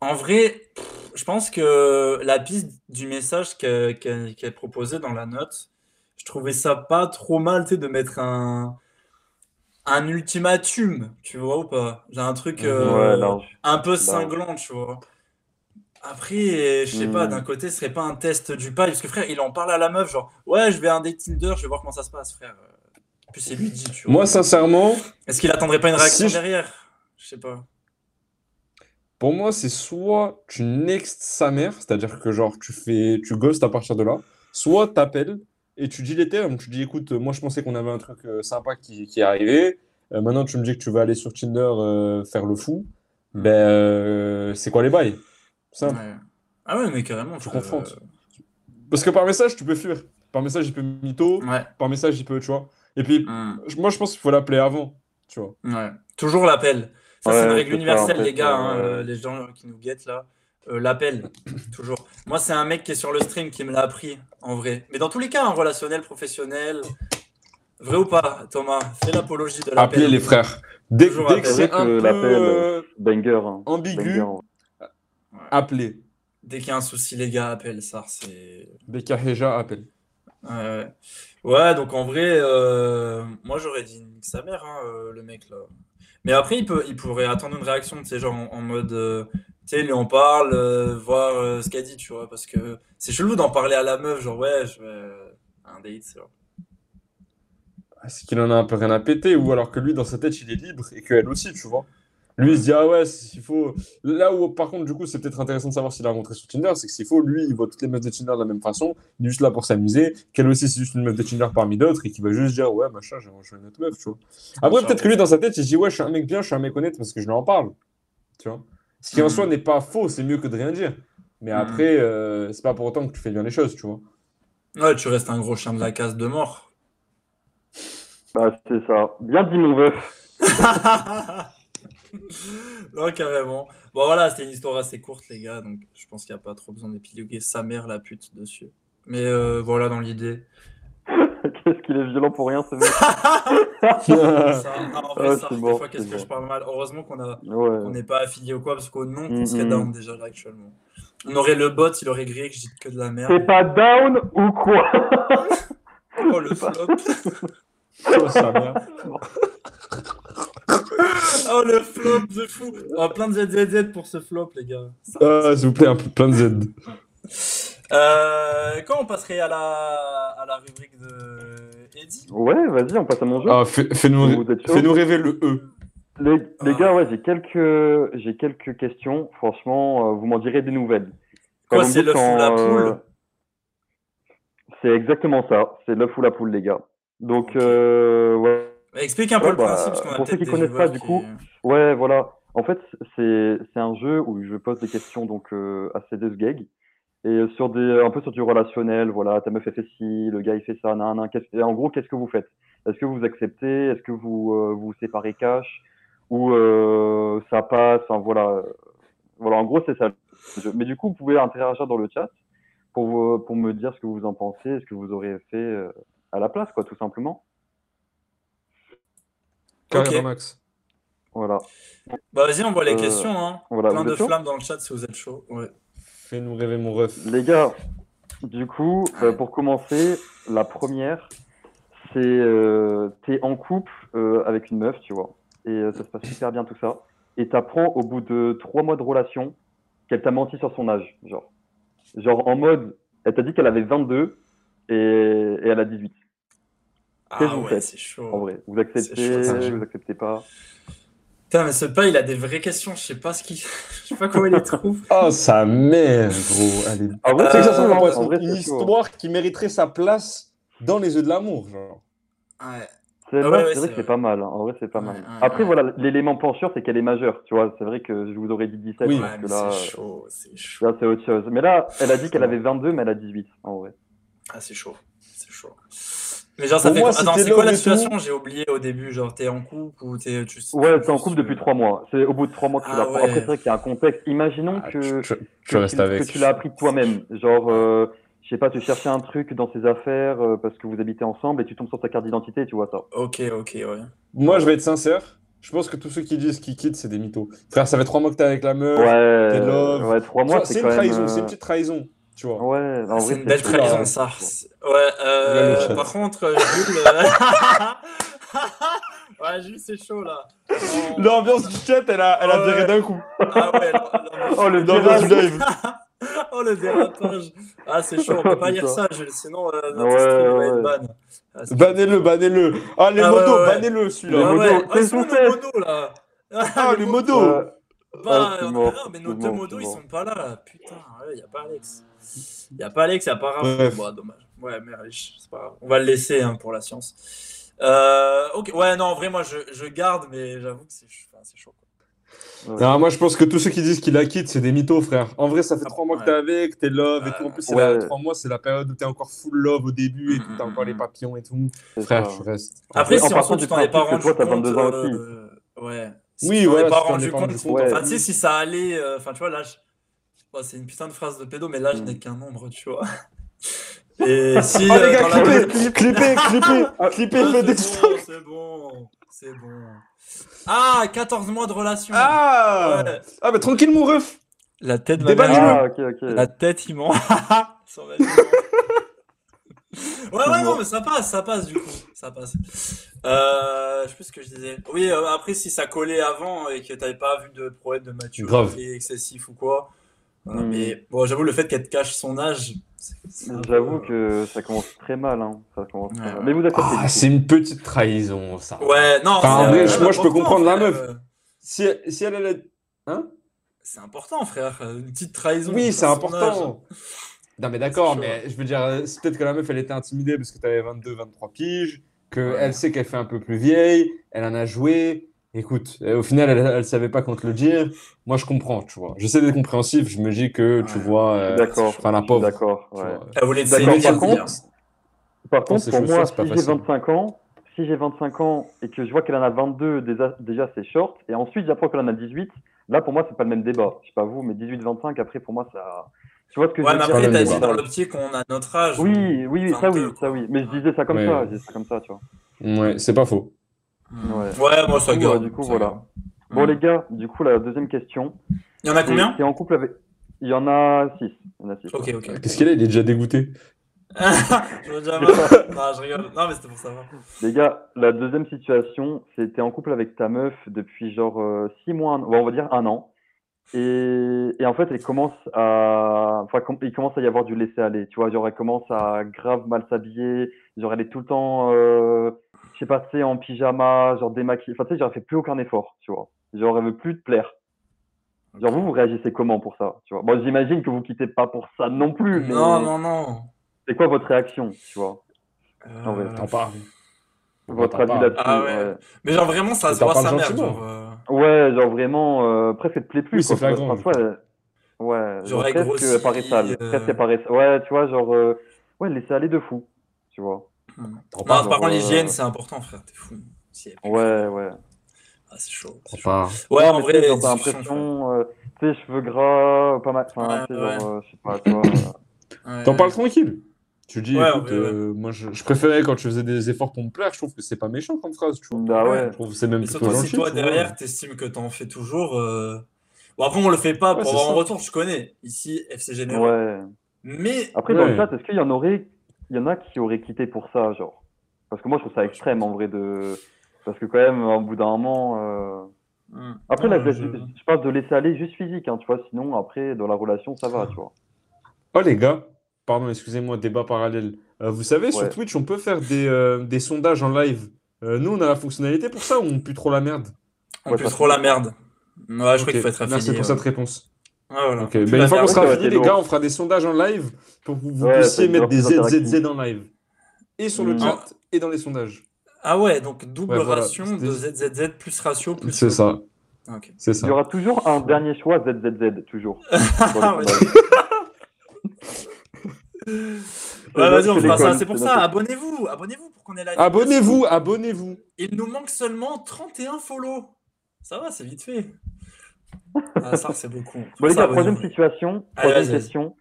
en vrai, pff, je pense que la piste du message qu'elle qu'elle- qu'elle proposait dans la note, je trouvais ça pas trop mal, tu sais, de mettre un, un ultimatum, tu vois ou pas? J'ai un truc euh, Ouais, un peu Large. cinglant, tu vois. Après, je sais pas, Mhm. d'un côté, ce serait pas un test du paille, parce que frère, il en parle à la meuf, genre, ouais, je vais à un date Tinder, je vais voir comment ça se passe, frère. Puis c'est lui dit, tu vois. Moi, sincèrement, Est-ce qu'il attendrait pas une réaction Si derrière? Je sais pas. pour moi, c'est soit tu nextes sa mère, c'est-à-dire que genre tu fais, tu ghostes à partir de là, soit t'appelles et tu dis les termes, tu dis écoute, moi je pensais qu'on avait un truc euh, sympa qui, qui est arrivé, Euh, maintenant tu me dis que tu vas aller sur Tinder euh, faire le fou, ben euh, c'est quoi les bails? Simple. Ouais. Ah ouais, mais carrément. Tu confrontes. Parce que par message, tu peux fuir. Par message, il peut mytho, Ouais. par message, il peut, tu vois. Et puis, Mm. je- moi je pense qu'il faut l'appeler avant, tu vois. Ouais. Toujours l'appel. Ça, c'est une règle universelle, les gars, hein, ouais. les gens qui nous guettent là. Euh, l'appel, <clears throat> toujours. Moi, c'est un mec qui est sur le stream qui me l'a appris, en vrai. Mais dans tous les cas, un relationnel, professionnel. Vrai ou pas, Thomas? Fais l'apologie de l'appel. Appelez les frères. Dès, dès que c'est un Que peu l'appel, euh, Banger. Hein. ambigu, Banger. appelez. Dès qu'il y a un souci, les gars, appelle ça. C'est. Bekaheja, appelle. Ouais. Ouais, donc en vrai, euh, moi j'aurais dit nique sa mère, hein, euh, le mec là. Mais après, il, peut, il pourrait attendre une réaction, tu sais, genre en, en mode. Tu sais, lui en parle, euh, voir euh, ce qu'elle dit, tu vois. Parce que c'est chelou d'en parler à la meuf, genre, ouais, je vais euh, un date, c'est genre. C'est qu'il en a un peu rien à péter, ou alors que lui, dans sa tête, il est libre et qu'elle aussi, tu vois. Lui, il se dit, ah ouais, s'il faut. Là où, par contre, du coup, c'est peut-être intéressant de savoir s'il a rencontré sur Tinder, c'est que s'il faut, lui, il voit toutes les meufs de Tinder de la même façon, il est juste là pour s'amuser, qu'elle aussi, c'est juste une meuf de Tinder parmi d'autres, et qu'il va juste dire, ouais, machin, j'ai rejoint une autre meuf, tu vois. Après, peut-être que lui, dans sa tête, il se dit, ouais, je suis un mec bien, je suis un mec honnête parce que je lui en parle, tu vois. Ce qui, en soi, n'est pas faux, c'est mieux que de rien dire. Mais Mhm. après, euh, c'est pas pour autant que tu fais bien les choses, tu vois. Ouais, tu restes un gros chien de la casse de mort. <laughs> Bah, c'est ça. Bien dit, mon veuf. <laughs> non, carrément. Bon, voilà, c'était une histoire assez courte, les gars, donc je pense qu'il n'y a pas trop besoin d'épiloguer sa mère, la pute, dessus. Mais euh, voilà, dans l'idée. <laughs> Qu'est-ce qu'il est violent pour rien, ce mec. <laughs> Ça, ah, en <laughs> vrai, Ah, ça, c'est des bon, fois, qu'est-ce que bon. je parle mal. Heureusement qu'on a, Ouais. n'est pas affilié ou quoi, parce qu'au nom, on Mhm. serait down déjà là actuellement. On aurait le bot, il aurait grillé que je dis que de la T'es merde. pas down ou quoi? Oh, le flop. Oh, sa mère. Oh, le flop de fou. Oh, plein de ZZZ pour ce flop, les gars. Ça- Ah, s'il vous plaît, un peu plein de Z. Euh, quand on passerait à la, à la rubrique de Eddie Ouais, vas-y, on passe à mon jeu. Ah, fais- fais-nous fais-nous rêver le E. Les, les Ah. gars, ouais, j'ai quelques, j'ai quelques questions. Franchement, euh, vous m'en direz des nouvelles. Quoi, c'est l'œuf ou la poule euh, C'est exactement ça. C'est l'œuf ou la poule, les gars. Donc, euh, ouais. Bah, Explique un peu Ouais, le bah, principe, parce pour ceux qui connaissent pas, du coup, Ouais, voilà. En fait, c'est c'est un jeu où je pose des questions donc euh, assez de gag et euh, sur des un peu sur du relationnel. Voilà, ta meuf elle fait ci, le gars il fait ça, nan, nan. Qu'est-ce- et en gros, qu'est-ce que vous faites? Est-ce que vous acceptez? Est-ce que vous euh, vous séparez cash? Ou euh, ça passe? Enfin voilà, voilà. En gros, c'est ça. le jeu. Mais du coup, vous pouvez interagir dans le chat pour pour me dire ce que vous en pensez, ce que vous auriez fait euh, à la place, quoi, tout simplement. Carrément, Ok. Max. Voilà. Bah, vas-y, on voit les Euh, questions. Hein. voilà. Plein de flammes dans le chat si vous êtes chaud. Ouais. Fais-nous rêver, mon ref. Les gars, du coup, euh, pour commencer, la première, c'est euh, t'es en couple euh, avec une meuf, tu vois, et euh, ça se passe super bien tout ça, et t'apprends au bout de trois mois de relation qu'elle t'a menti sur son âge, genre, genre en mode, elle t'a dit qu'elle avait 22 et, et elle a 18. Ah ouais, c'est chaud. En vrai, vous acceptez, chaud, vous acceptez pas? Putain, mais ce pas, il a des vraies questions. Je sais pas ce qu'il. <laughs> Je sais pas comment il les trouve. <laughs> Oh, sa mère, gros. Allez. En vrai, Euh, être vrai, une c'est chaud. histoire qui mériterait sa place dans les œufs de l'amour, genre. Ouais. C'est Ah ouais, vrai, ouais, c'est c'est vrai que c'est pas mal. hein. En vrai, c'est pas Ouais, mal. ouais, Après, ouais. voilà, l'élément pencheur, c'est qu'elle est majeure. Tu vois, c'est vrai que je vous aurais dit 17 Oui. Parce mais que là, c'est euh, chaud. C'est chaud. là, c'est autre chose. Mais là, elle a dit qu'elle avait 22, mais elle a 18, en vrai. Ah, c'est. C'est chaud. Mais genre, ça Pour fait moi, Attends, c'est quoi la situation? J'ai oublié au début. Genre, t'es en couple ou t'es. Tu... Ouais, t'es en couple depuis 3 mois. C'est au bout de 3 mois que tu Ah l'apprends. ouais. Après, c'est vrai qu'il y a un contexte. Imaginons Ah, que, tu, tu- tu que, restes tu- avec. que tu l'as appris toi-même. Genre, euh, je sais pas, tu cherchais un truc dans ses affaires euh, parce que vous habitez ensemble et tu tombes sur sa carte d'identité, tu vois ça. Ok, ok, ouais. Moi, je vais être sincère. Je pense que tous ceux qui disent qu'ils quittent, c'est des mythos. Frère, ça fait trois mois que t'es avec la meuf. Ouais, t'es love. ouais, 3 mois, c'est une trahison, c'est euh, une petite trahison. Tu vois. Ouais, en c'est vrai, une belle chaud, trahison, là. ça. Ouais, euh, par contre, euh, Jules. euh, <laughs> ouais, Jules, c'est chaud là. <laughs> L'ambiance du chat, elle a, elle a Ouais. viré d'un coup. Ah ouais, l'ambiance- <laughs> Oh, le du virage. live. oh le dérapage. Ah, c'est chaud, on peut pas dire ça, Jules, sinon euh, notre Ouais, stream va être ban. Ah, Bannez-le, bannez-le. Ah, les Ah, ouais. bannez-le Les celui-là. Ah ouais, modos, qu'est-ce qu'on les fait modos là. Ah, les. Bah, Ah, non, mais nos deux modos, ils sont pas là, là. Putain, ouais, y a pas Alex. Y a pas Alex, pas Raph. Bref. Bon, dommage. Ouais, mais riche, c'est pas grave. On va le laisser hein, pour la science. Euh, ok, ouais, non, en vrai, moi, je, je garde, mais j'avoue que c'est enfin, c'est chaud. quoi. Non, moi, je pense que tous ceux qui disent qu'ils la quittent, c'est des mythos, frère. En vrai, ça fait trois mois que t'es avec, t'es love et tout. En plus, c'est Ouais. la- trois mois, c'est la période où t'es encore full love au début et tout. T'as encore les papillons et tout. C'est Frère, je reste. Après, si en tu t'en es pas rendu compte. 22 ans euh, ouais. Si Oui, ouais, pas t'en es rendu pas compte. rendu compte. Enfin, Ouais. tu sais, si ça allait. euh, Enfin, tu vois, l'âge. Bon, c'est une putain de phrase de pédo, mais l'âge Mm. n'est qu'un nombre, tu vois. <laughs> Et si. Oh, les euh, gars, dans la- clippez, clippez, <laughs> clippez, clippez Ah, le c'est bon, c'est bon, c'est bon. Ah, 14 mois de relation. Ah Ouais. Ah, bah tranquille, mon ref. La tête va. Ah, ok, ok. La tête, il ment. <laughs> Ouais, ouais, non, mais ça passe, ça passe du coup. Ça passe. Euh, je sais plus ce que je disais. Oui, euh, après, si ça collait avant et que t'avais pas vu de problème de maturité Grave. excessif ou quoi. Voilà, Hmm. Mais bon, j'avoue, le fait qu'elle te cache son âge. peu- J'avoue que ça commence très mal. Hein. Ça commence très Ouais, mal. ouais. Mais vous acceptez. Ah, c'est une petite trahison, ça. Ouais, non, Enfin, vrai, moi, je peux comprendre la meuf. euh, Si, si elle allait... Hein? C'est important, frère. Une petite trahison. Oui, c'est âge. important. Non, mais d'accord, mais je veux dire, euh, c'est peut-être que la meuf, elle était intimidée parce que tu avais 22, 23 piges, qu'elle Ouais. sait qu'elle fait un peu plus vieille, elle en a joué. Écoute, euh, au final, elle, elle savait pas quand te le dire. Moi, je comprends, tu vois. J'essaie d'être compréhensif, je me dis que, tu Ouais. vois, Je suis euh, D'accord. enfin, la pauvre. D'accord. ouais. Elle voulait te D'accord, séduire, par dire. contre, Par contre, pour moi, c'est pas si j'ai facile. 25 ans, si j'ai 25 ans et que je vois qu'elle en a 22, déjà, déjà c'est short. Et ensuite, j'apprends qu'elle en a 18. Là, pour moi, c'est pas le même débat. Je sais pas vous, mais 18-25, après, pour moi, ça. Tu vois ce que Ouais, je mais veux après, dire t'as débat. dit dans l'optique qu'on a notre âge. Oui, oui, oui, ça oui, 22, ça oui. Mais je disais ça comme Ouais. ça, je disais ça comme ça, tu vois. Ouais, c'est pas faux. Ouais. Ouais, moi, ça Du coup, garde. du coup, ça voilà. Bon, Hmm. les gars, du coup, la deuxième question. Il y en a combien T'es en couple avec. Il y en a 6. Il y en a six, Ok, ok. Qu'est-ce qu'il a Il est déjà dégoûté. <laughs> je veux déjà. <laughs> Non, je rigole. Non, mais c'était pour savoir. Les gars, la deuxième situation, c'est t'es en couple avec ta meuf depuis genre 6 mois, un- ouais, on va dire un an. Et, et en fait, elle commence à, enfin, com- il commence à y avoir du laisser-aller. Tu vois, genre, elle commence à grave mal s'habiller. Genre, elle est tout le temps, euh, je sais pas, tu sais, en pyjama, genre démaquillée. Enfin, tu sais, elle fait plus aucun effort, tu vois. Elle veut plus te plaire. Genre, vous, vous réagissez comment pour ça, tu vois? Bon, j'imagine que vous quittez pas pour ça non plus, mais Non, non, non. c'est quoi votre réaction, tu vois? Euh, T'en parles. Votre avis là-dessus, Ah ouais. ouais. Mais genre, vraiment, ça se voit sa mère. gentiment. Genre, euh, Ouais, genre vraiment, euh, presque elle te plaît plus. Oui, c'est flagrant, Enfin, elle- Ouais, Genre, genre presque euh. Presque paraît Ouais, tu vois, genre, euh, ouais, laisser aller de fou, tu vois. T'en Non, par contre, euh, l'hygiène, c'est important, frère. T'es fou. Ouais, ouais. ah, c'est chaud. Ouais, Non, en vrai, t'as l'impression, euh, tu sais, cheveux gras, pas mal, enfin, Ouais, genre, euh, je sais pas. T'en parles tranquille. Tu dis, Ouais, écoute, ouais, ouais. euh, moi je, je préférais quand tu faisais des efforts pour me plaire, je trouve que c'est pas méchant comme phrase, tu vois. Bah ouais. Je trouve que c'est même Mais plutôt surtout gentil. si toi, derrière, t'estimes que t'en fais toujours. euh, Bon, après, on le fait pas pour avoir un ça. retour, je connais. Ici, FC Généraux. Ouais. Mais. Après, dans le chat, est-ce qu'il y en aurait, y en a qui auraient quitté pour ça, genre? Parce que moi, je trouve ça extrême, en vrai, de, parce que quand même, au bout d'un moment, euh, Hmm. Après, Non, là, je- je... parle de laisser aller juste physique, hein, tu vois. Sinon, après, dans la relation, ça va, tu vois. Oh les gars, pardon, excusez-moi, débat parallèle. Euh, vous savez, sur Ouais. Twitch, on peut faire des, euh, des sondages en live. Euh, nous, on a la fonctionnalité pour ça ou on pue trop la merde? On Ouais, pue trop la merde. Ouais, je crois Ok, qu'il faut être affilié. Merci pour ouais. cette réponse. Ouais, voilà. Ok, Pue ben, la une fois qu'on sera fini, les gars, on fera des sondages en live pour que vous Ouais, puissiez mettre des. ZZZ en live. Et sur le Mm. chat et dans les sondages. Ah ouais, donc double Ouais, voilà, ration de ZZZ plus ratio plus. C'est ça, Ok. c'est Il ça. y aura toujours un dernier choix ZZZ, toujours. <laughs> Ah ouais. Vas-y, on c'est fera ça. C'est pour ça. Abonnez-vous. Abonnez-vous pour qu'on ait la. Abonnez-vous, abonnez-vous. Il nous manque seulement 31 follow. Ça va, c'est vite fait. Ah, ça, c'est beaucoup. <laughs> Bon, les gars, troisième situation, troisième question.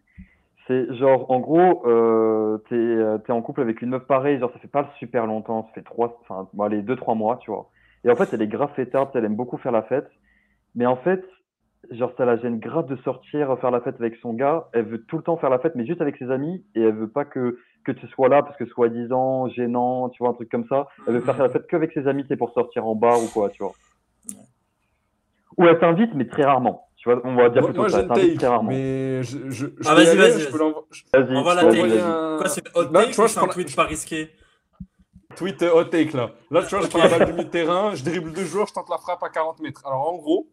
C'est genre, en gros, euh, t'es euh, t'es en couple avec une meuf pareille, genre, ça fait pas super longtemps, ça fait trois, enfin, bon, allez, deux, trois mois, tu vois. Et en fait, elle est grave fêtarde, elle aime beaucoup faire la fête. Mais en fait, genre, ça la gêne grave de sortir faire la fête avec son gars. Elle veut tout le temps faire la fête, mais juste avec ses amis, et elle veut pas que, que tu sois là parce que soi-disant gênant, tu vois, un truc comme ça. Elle veut faire la fête qu'avec ses amis, c'est pour sortir en bar ou quoi, tu vois. Ou elle t'invite, mais très rarement. Tu vois, on va dire plutôt moi, ça, take, très rarement. mais je, je, je Ah, vas-y, vas-y, je peux vas-y. On va la vas-y, take. un- Quoi, c'est hot take tu vois, c'est un tweet pas risqué Tweet hot take là. Là, tu vois, je prends la balle du mi-terrain, je dribble deux joueurs, je tente la frappe à 40 mètres. Alors, en gros,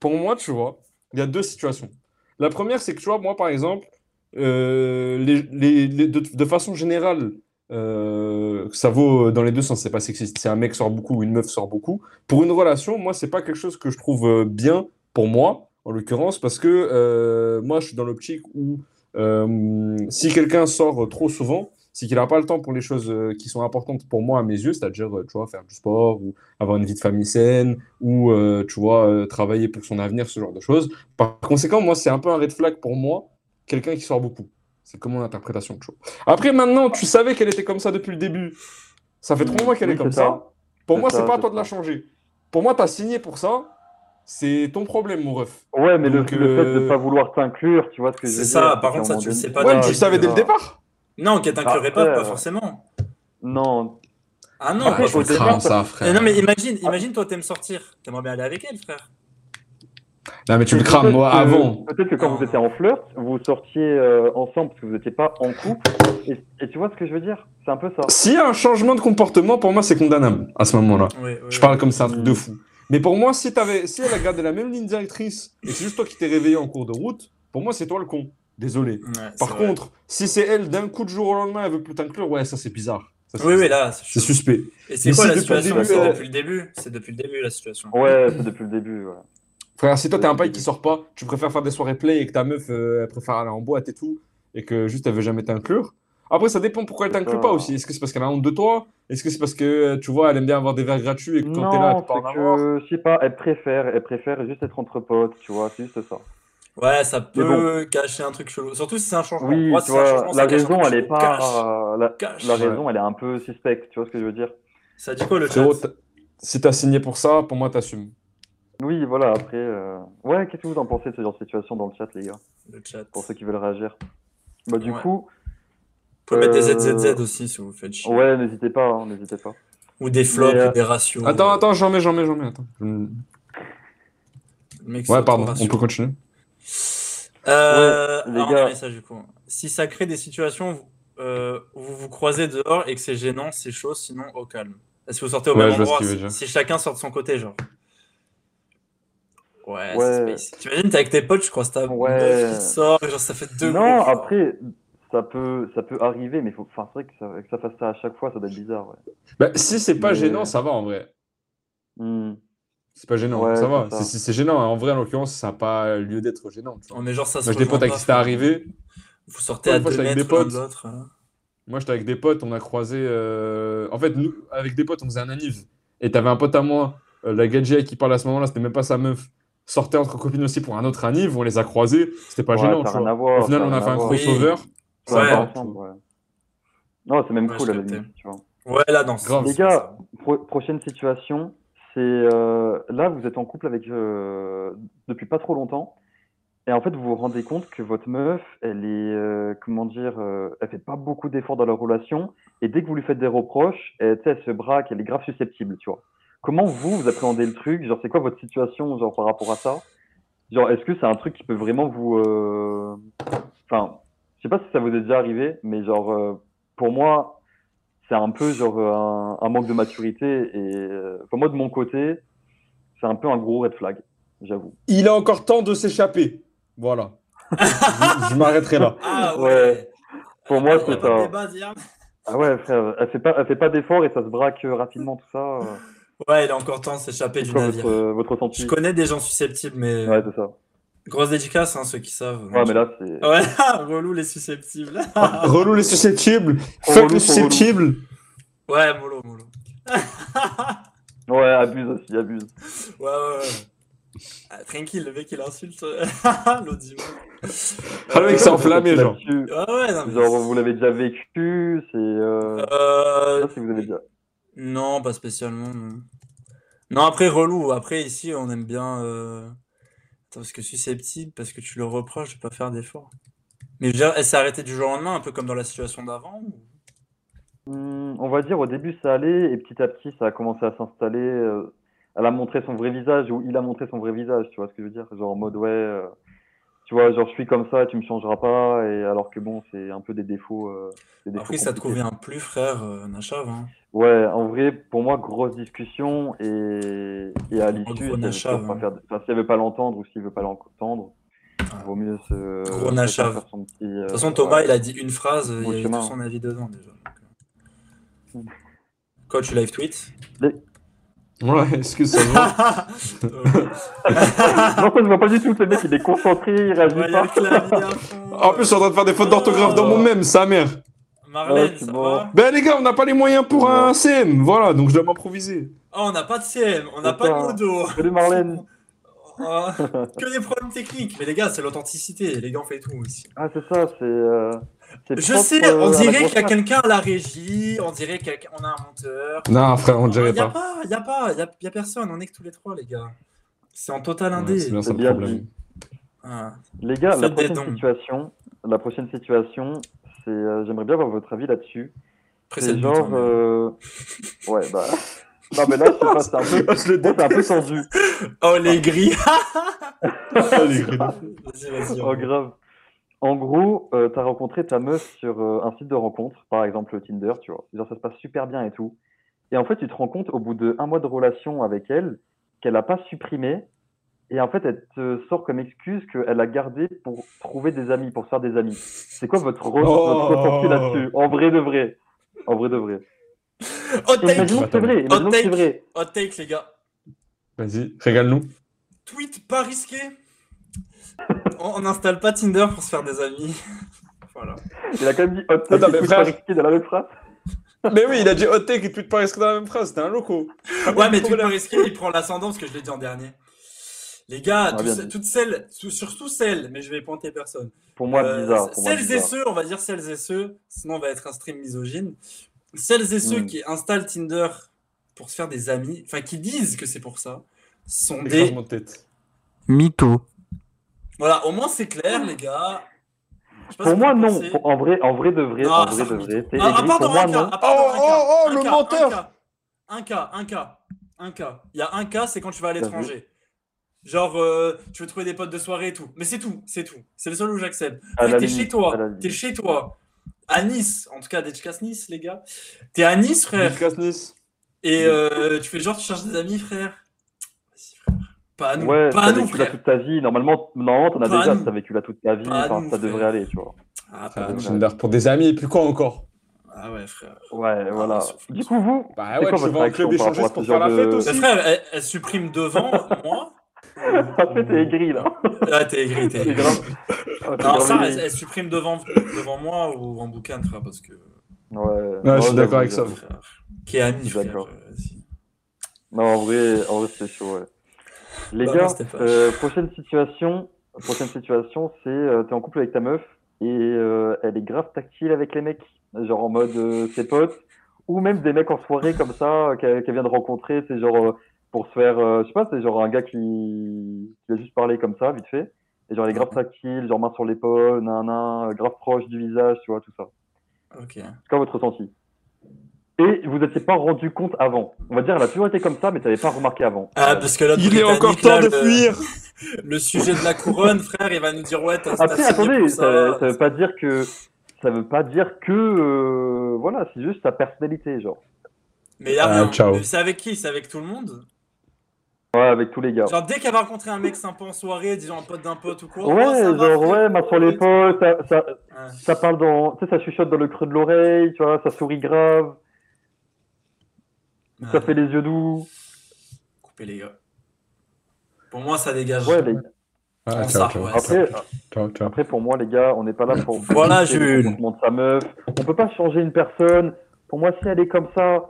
pour moi, tu vois, il y a deux situations. La première, c'est que, tu vois, moi, par exemple, euh, les, les- les- de, de façon générale, euh, ça vaut dans les deux sens, c'est pas sexiste. Si un mec sort beaucoup ou une meuf sort beaucoup, pour une relation, moi, c'est pas quelque chose que je trouve euh, bien pour moi, en l'occurrence, parce que euh, moi, je suis dans l'optique où euh, si quelqu'un sort trop souvent, c'est qu'il n'a pas le temps pour les choses euh, qui sont importantes pour moi à mes yeux, c'est-à-dire, euh, tu vois, faire du sport ou avoir une vie de famille saine ou, euh, tu vois, euh, travailler pour son avenir, ce genre de choses. Par conséquent, moi, c'est un peu un red flag pour moi, quelqu'un qui sort beaucoup. C'est comme mon interprétation de choses. Après, maintenant, tu savais qu'elle était comme ça depuis le début. Ça fait trois mois qu'elle Oui, est comme c'est ça. ça. Pour C'est moi, c'est pas à c'est toi de la changer. Pour moi, tu as signé pour ça. C'est ton problème, mon ref. Ouais, mais le, le fait de euh, pas vouloir t'inclure, tu vois ce que je veux C'est dire ça, par contre, ça, tu le sais pas Ouais, tu le savais dès le départ. Non, qu'elle t'inclurait pas, pas euh, forcément. Non, Ah non, Après, moi, je ça, frère. non, mais imagine, imagine toi, t'aimes sortir. T'aimerais bien aller avec elle, frère. Non, mais tu le Peut-être crames, moi, que- avant. Peut-être que quand vous étiez en flirt, vous sortiez euh, ensemble parce que vous n'étiez pas en couple. Et, et tu vois ce que je veux dire? C'est un peu ça. S'il y a un changement de comportement, pour moi, c'est condamnable à ce moment-là. Oui, oui, Je oui. parle comme ça, un truc Mm. de fou. Mais pour moi, si, avais, si elle a gardé la même ligne directrice et c'est juste toi qui t'es réveillé en cours de route, pour moi, c'est toi le con. Désolé. Ouais, Par vrai. contre, si c'est elle, d'un coup de jour au lendemain, elle veut plus t'inclure, ouais, ça c'est bizarre. Ça, Oui, oui, là, c'est suspect. Et c'est quoi si la situation? C'est depuis le début? C'est depuis le début la situation. Ouais, c'est depuis le début. ouais. Frère, si toi t'es un paille qui sort pas, tu préfères faire des soirées play et que ta meuf euh, elle préfère aller en boîte et tout, et que juste elle veut jamais t'inclure. Après, ça dépend pourquoi elle t'inclut pas aussi. Est-ce que c'est parce qu'elle a honte de toi? Est-ce que c'est parce que tu vois, elle aime bien avoir des verres gratuits et que quand t'es là, elle Non, peut pas en c'est avoir? que, je sais pas, elle préfère, elle préfère juste être entre potes, tu vois, c'est juste ça. Ouais, ça peut cacher un truc chelou. Surtout si c'est un changement. Oui, Moi, tu vois, changement, la raison, elle est. Cache, pas, la, cache. la Ouais. raison, elle est un peu suspecte, tu vois ce que je veux dire? Ça dit quoi le chat? si t'as signé pour ça, pour moi, t'assumes. Oui, voilà, après, euh, ouais, qu'est-ce que vous en pensez de ce genre de situation dans le chat, les gars? Le chat. Pour Vous ceux qui veulent réagir. Bah, du Ouais. coup, pouvez mettre des Euh, ZZZ aussi si vous faites chier. ouais, n'hésitez pas, hein, n'hésitez pas. Ou des flops, euh, ou des ratios. Attends, attends, j'en mets, j'en mets, j'en mets. Attends. Mec, Ouais, pardon, on peut continuer. Euh, Ouais, les alors, gars. message du coup. Si ça crée des situations où euh, vous vous croisez dehors et que c'est gênant, c'est chaud, sinon au calme. Est-ce que vous sortez au Ouais, même endroit si, si chacun sort de son côté, genre? Ouais, Ouais. c'est space. T'imagines, t'es avec tes potes, je crois, ta Ouais. qui sort, genre ça fait deux non, groupes, après, ça peut, ça peut arriver, mais faut, enfin, c'est vrai que ça, que ça fasse ça à chaque fois, ça doit être bizarre, ouais. Bah, si c'est pas Mais- gênant, ça va en vrai. Hmm. C'est pas gênant, Ouais, ça va. c'est c'est gênant, en vrai, en l'occurrence, ça n'a pas lieu d'être gênant. tu vois. Oh, mais genre, ça se Moi, j'ai des potes avec qui c'était arrivé. Vous sortez à deux avec des de potes. l'autre. hein. Moi, j'étais avec des potes, on a croisé. euh, En fait, nous, avec des potes, on faisait un anniv. Et t'avais un pote à moi, euh, la gadget qui parle à ce moment-là, c'était même pas sa meuf. Sortait entre copines aussi pour un autre anniv, on les a croisés. C'était pas Ouais, gênant, tu vois. Au final, on a fait un crossover. Ça Ouais. ensemble. Non, c'est même Ouais, cool à la captais. limite, tu vois. Ouais, là, dans ce Grave. Les gars, pro- prochaine situation, c'est euh, là, vous êtes en couple avec euh, depuis pas trop longtemps, et en fait, vous vous rendez compte que votre meuf, elle est, euh, comment dire, euh, elle fait pas beaucoup d'efforts dans leur relation, et dès que vous lui faites des reproches, elle, tu sais, elle se braque, elle est grave susceptible, tu vois. Comment vous, vous appréhendez le truc? Genre, c'est quoi votre situation, genre, par rapport à ça? Genre, est-ce que c'est un truc qui peut vraiment vous, euh, enfin, je sais pas si ça vous est déjà arrivé, mais genre, euh, pour moi, c'est un peu genre un, un manque de maturité et euh, pour moi de mon côté c'est un peu un gros red flag j'avoue Il a encore temps de s'échapper. Voilà. je je m'arrêterai là. Ah ouais. Ouais. Pour moi, Ah, c'est ça. débat, ah ouais frère elle fait pas elle fait pas d'efforts et ça se braque euh, rapidement tout ça euh. Ouais, il a encore temps de s'échapper du navire. votre, euh, votre ressenti Je connais des gens susceptibles, mais ouais c'est ça grosse dédicace, hein, ceux qui savent. ouais mais là c'est <laughs> Ouais, <laughs> relou les susceptibles. Relou les susceptibles. Fuck relou, les susceptibles. ouais, mollo, mollo. <laughs> ouais abuse aussi abuse Ouais, ouais, ouais. Ah, tranquille, le mec il insulte l'audio. Ah, le mec, c'est enflammé, genre. Ouais, ouais, non, mais- genre vous l'avez déjà vécu c'est euh... je Euh, sais pas si vous avez déjà Non, pas spécialement. Non. Après, relou. Après, ici, on aime bien. euh, Attends, parce que susceptible, parce que tu le reproches de pas faire d'efforts. Mais je veux elle s'est arrêtée du jour au lendemain, un peu comme dans la situation d'avant Hmm, on va dire au début ça allait et petit à petit ça a commencé à s'installer. euh, elle a montré son vrai visage ou il a montré son vrai visage, tu vois ce que je veux dire? Genre en mode ouais, euh, tu vois, genre je suis comme ça, tu me changeras pas, et alors que bon, c'est un peu des défauts. euh, des défauts Après, ça te compliqués. convient plus, frère, euh, Nachav. Hein. Ouais, en vrai, pour moi, grosse discussion et, et à l'issue, gros si Nachav, hein. elle veut pas l'entendre ou s'il veut pas l'entendre, vaut mieux se. Gros Nachav. faire son petit, De euh, toute façon, Thomas, ouais. il a dit une phrase, il y avait chemin, tout son avis dedans déjà. donc, euh. Coach live tweet. Ouais, excuse ça se voit. Non, ça, je vois pas du tout, le mec, il est concentré, il réagit Ouais, pas. <laughs> En plus, je suis en train de faire des fautes d'orthographe dans mon même, sa mère. Marlène, Ouais, c'est ça bon. va Ben les gars, on n'a pas les moyens pour Ouais. un CM, voilà, donc je dois m'improviser. Oh, on n'a pas de CM, on n'a pas de ça. modo. Salut Marlène. <laughs> Oh, que des problèmes techniques. Mais les gars, c'est l'authenticité. Les gars, on fait tout ici. Ah, c'est ça, c'est. euh, c'est Je sais, euh, on dirait qu'il y a quelqu'un à la régie, on dirait qu'on a un monteur. Non, frère, on dirait Il n'y a pas. il y a pas, il y a, y a personne, on est que tous les trois, les gars. C'est en total Ouais, indé. c'est bien ça C'est le bien problème. dit. Ah. Les gars, la prochaine situation, la prochaine situation, c'est euh, j'aimerais bien avoir votre avis là-dessus. C'est genre, hein, euh, ouais, bah, non mais là, je sais pas, c'est un peu, <laughs> c'est un peu tendu. Oh, les grilles Ah, <laughs> <laughs> les grilles. Vas-y, vas-y. Oh, grave. En gros, euh, t'as rencontré ta meuf sur euh, un site de rencontre, par exemple Tinder, tu vois. Genre, ça se passe super bien et tout. Et en fait, tu te rends compte au bout de un mois de relation avec elle qu'elle a pas supprimé. Et en fait, elle te sort comme excuse qu'elle a gardé pour trouver des amis, pour se faire des amis. C'est quoi votre, re- Oh. ressenti là-dessus? En vrai de vrai. En vrai de. Hot take c'est vrai. Hot take, les gars. Vas-y, régale-nous. Tweet pas risqué. On n'installe pas Tinder pour se faire des amis. <laughs> Voilà. Il a quand même dit hot take et mais frère. dans la même phrase. Mais oui, il a dit hot take et tweet pas risqué dans la même phrase, c'était un loco. Ouais, mais tweet pas risqué, il prend l'ascendant parce que je l'ai dit en dernier. Les gars, Ah, toutes celles, tout- surtout celles, mais je vais pointer personne. Pour moi, Euh, bizarre. Pour moi, celles et ceux, on va dire celles et ceux, sinon on va être un stream misogyne. Celles et ceux Hmm. qui installent Tinder pour se faire des amis, enfin qui disent que c'est pour ça, sont des mythos. Voilà, au moins c'est clair, les gars. Pour moi, non. En vrai, en vrai de vrai, Non, en c'est vrai de <laughs> un vrai. Ah, à part dans un cas, dans Oh, un oh, cas. oh, Un le cas, menteur. Un cas, un cas, un cas. Il y a un cas, c'est quand tu vas à l'étranger. Genre, euh, tu veux trouver des potes de soirée et tout. Mais c'est tout, c'est tout. C'est le seul où j'accepte. T'es chez toi. T'es chez toi. À Nice, en tout cas, Dédicace Nice, les gars. T'es à Nice, frère. Dédicace Nice. Et euh, tu fais genre, tu cherches des amis, frère. Pas à nous. Ouais, pas à nous, vécu là toute ta vie. Normalement, normalement t'en as Pas déjà. T'as vécu là toute ta vie. Pas Enfin, nous, ça frère. devrait aller, tu vois. Ah, Ah, pas. Tinder pour des amis, et puis quoi encore? Ah ouais, frère. Ouais, voilà. souffle, Du coup, vous, Bah ouais, quoi tu vas en club échangiste pour faire la fête de- aussi. Mais frère, elle, elle supprime devant <laughs> moi. après, t'es aigri là. <laughs> Ah, t'es aigri, t'es aigri. grave. Ah, Non, ça, elle, elle supprime devant, devant moi ou en boucan, frère, parce que. Ouais. Ouais, Non, je suis d'accord avec ça. Qui est ami, Je suis frère. d'accord. euh. Non, en vrai, en vrai c'est chaud, ouais. Les Bah, gars, euh, prochaine situation, prochaine situation, c'est euh, t'es en couple avec ta meuf et euh, elle est grave tactile avec les mecs, genre en mode euh, ses potes, ou même des mecs en soirée comme ça euh, qu'elle vient de rencontrer, c'est genre euh, pour se faire, euh, je sais pas, c'est genre un gars qui, qui a juste parlé comme ça, vite fait, et genre elle est grave tactile, genre main sur l'épaule, nan, grave proche du visage, tu vois, tout ça. Ok. C'est quoi votre ressenti? Et vous n'étiez pas rendu compte avant. On va dire, elle a toujours été comme ça, mais tu n'avais pas remarqué avant. Ah, parce que là, Il est encore temps de fuir Le sujet de la couronne, frère, il va nous dire ouais, t'as Après, signé attendez, ça, ça. ça veut pas dire que ça veut pas dire que euh, voilà, c'est juste sa personnalité, genre. Mais y a Ah, rien. C'est avec qui? C'est avec tout le monde? Ouais, avec tous les gars. Genre, dès qu'elle va rencontrer un mec sympa en soirée, disons un pote d'un pote ou quoi. ouais, oh, genre ouais, main sur ça, ça, Ouais. ça parle dans, tu sais, ça chuchote dans le creux de l'oreille, tu vois, ça sourit grave, ça fait les yeux doux. Coupez les gars. Pour moi, ça dégage. Ouais, les- Ah, Ça, ouais. Après, pour moi les gars, on n'est pas là pour Voilà, Jules. comportement de sa meuf. On peut pas changer une personne. Pour moi, si elle est comme ça,